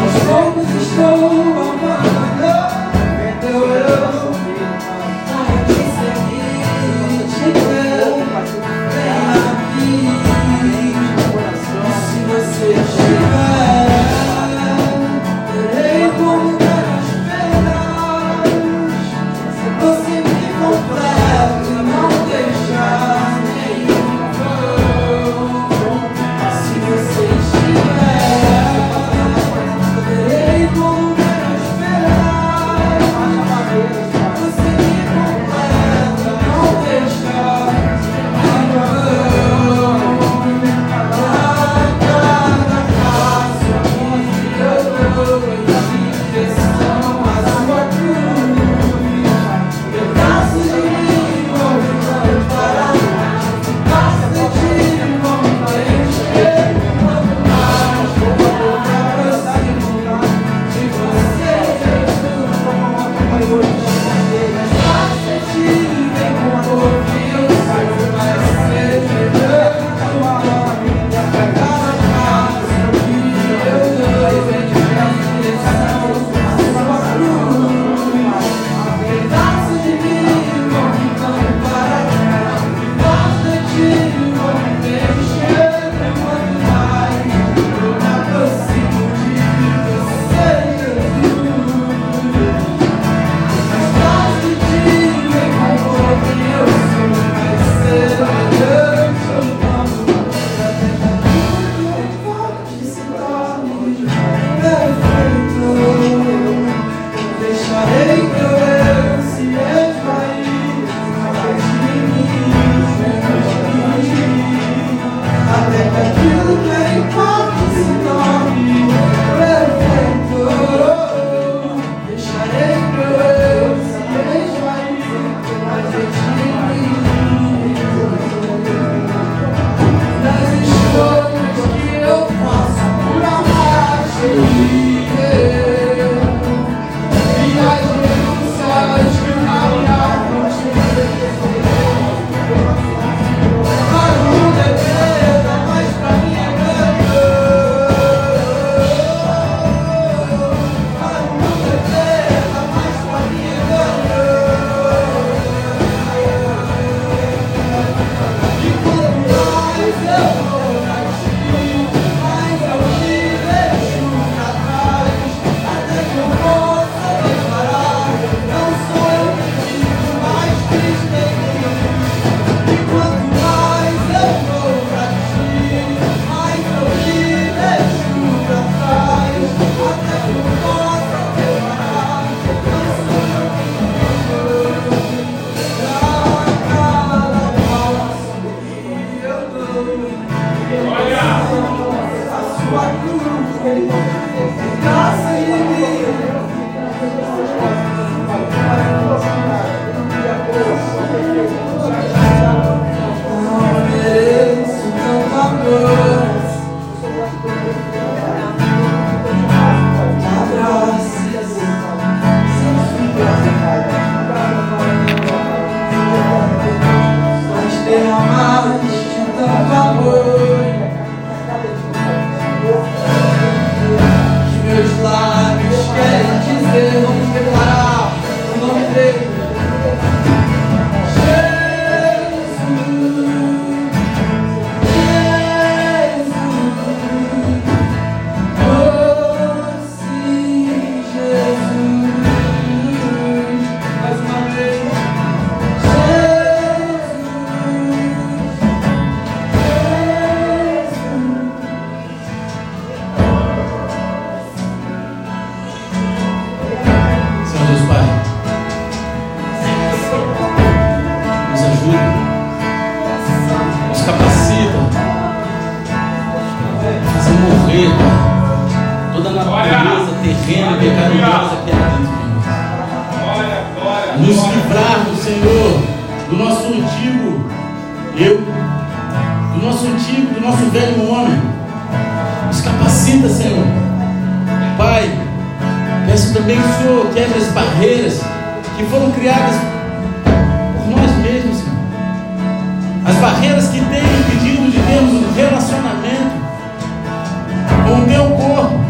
Aos poucos peço também que o Senhor quebre as barreiras que foram criadas por nós mesmos. As barreiras que têm impedido de termos um relacionamento com o teu corpo,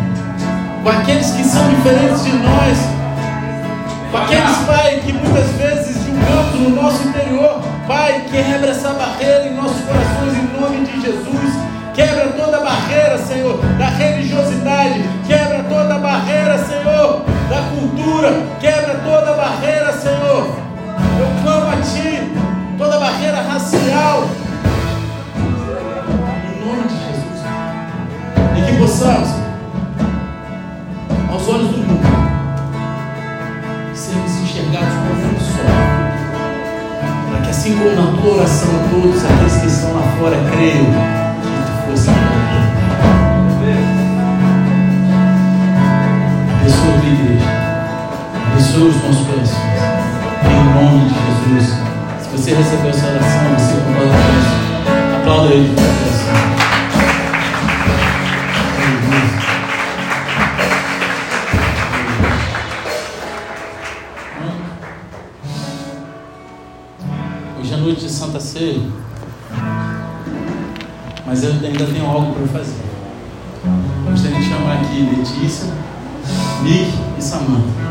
com aqueles que são diferentes de nós, com aqueles, Pai, que muitas vezes julgamos no nosso interior. Pai, quebra essa barreira em nossos corações em nome de Jesus. Quebra toda barreira, Senhor, da religiosidade. Quebra toda barreira, Senhor, da cultura, quebra toda barreira, Senhor. Eu clamo a Ti, toda barreira racial. Em nome de Jesus. E que possamos, aos olhos do mundo, sermos enxergados como um só. Para que assim como na tua oração todos aqueles que estão lá fora creiam Jesus nos fez. Em nome de Jesus. Se você recebeu essa oração, você pode com. Aplauda ele Hoje é noite de Santa Ceia, mas eu ainda tenho algo para fazer. Gostaria de chamar aqui Letícia, Nick e Samantha.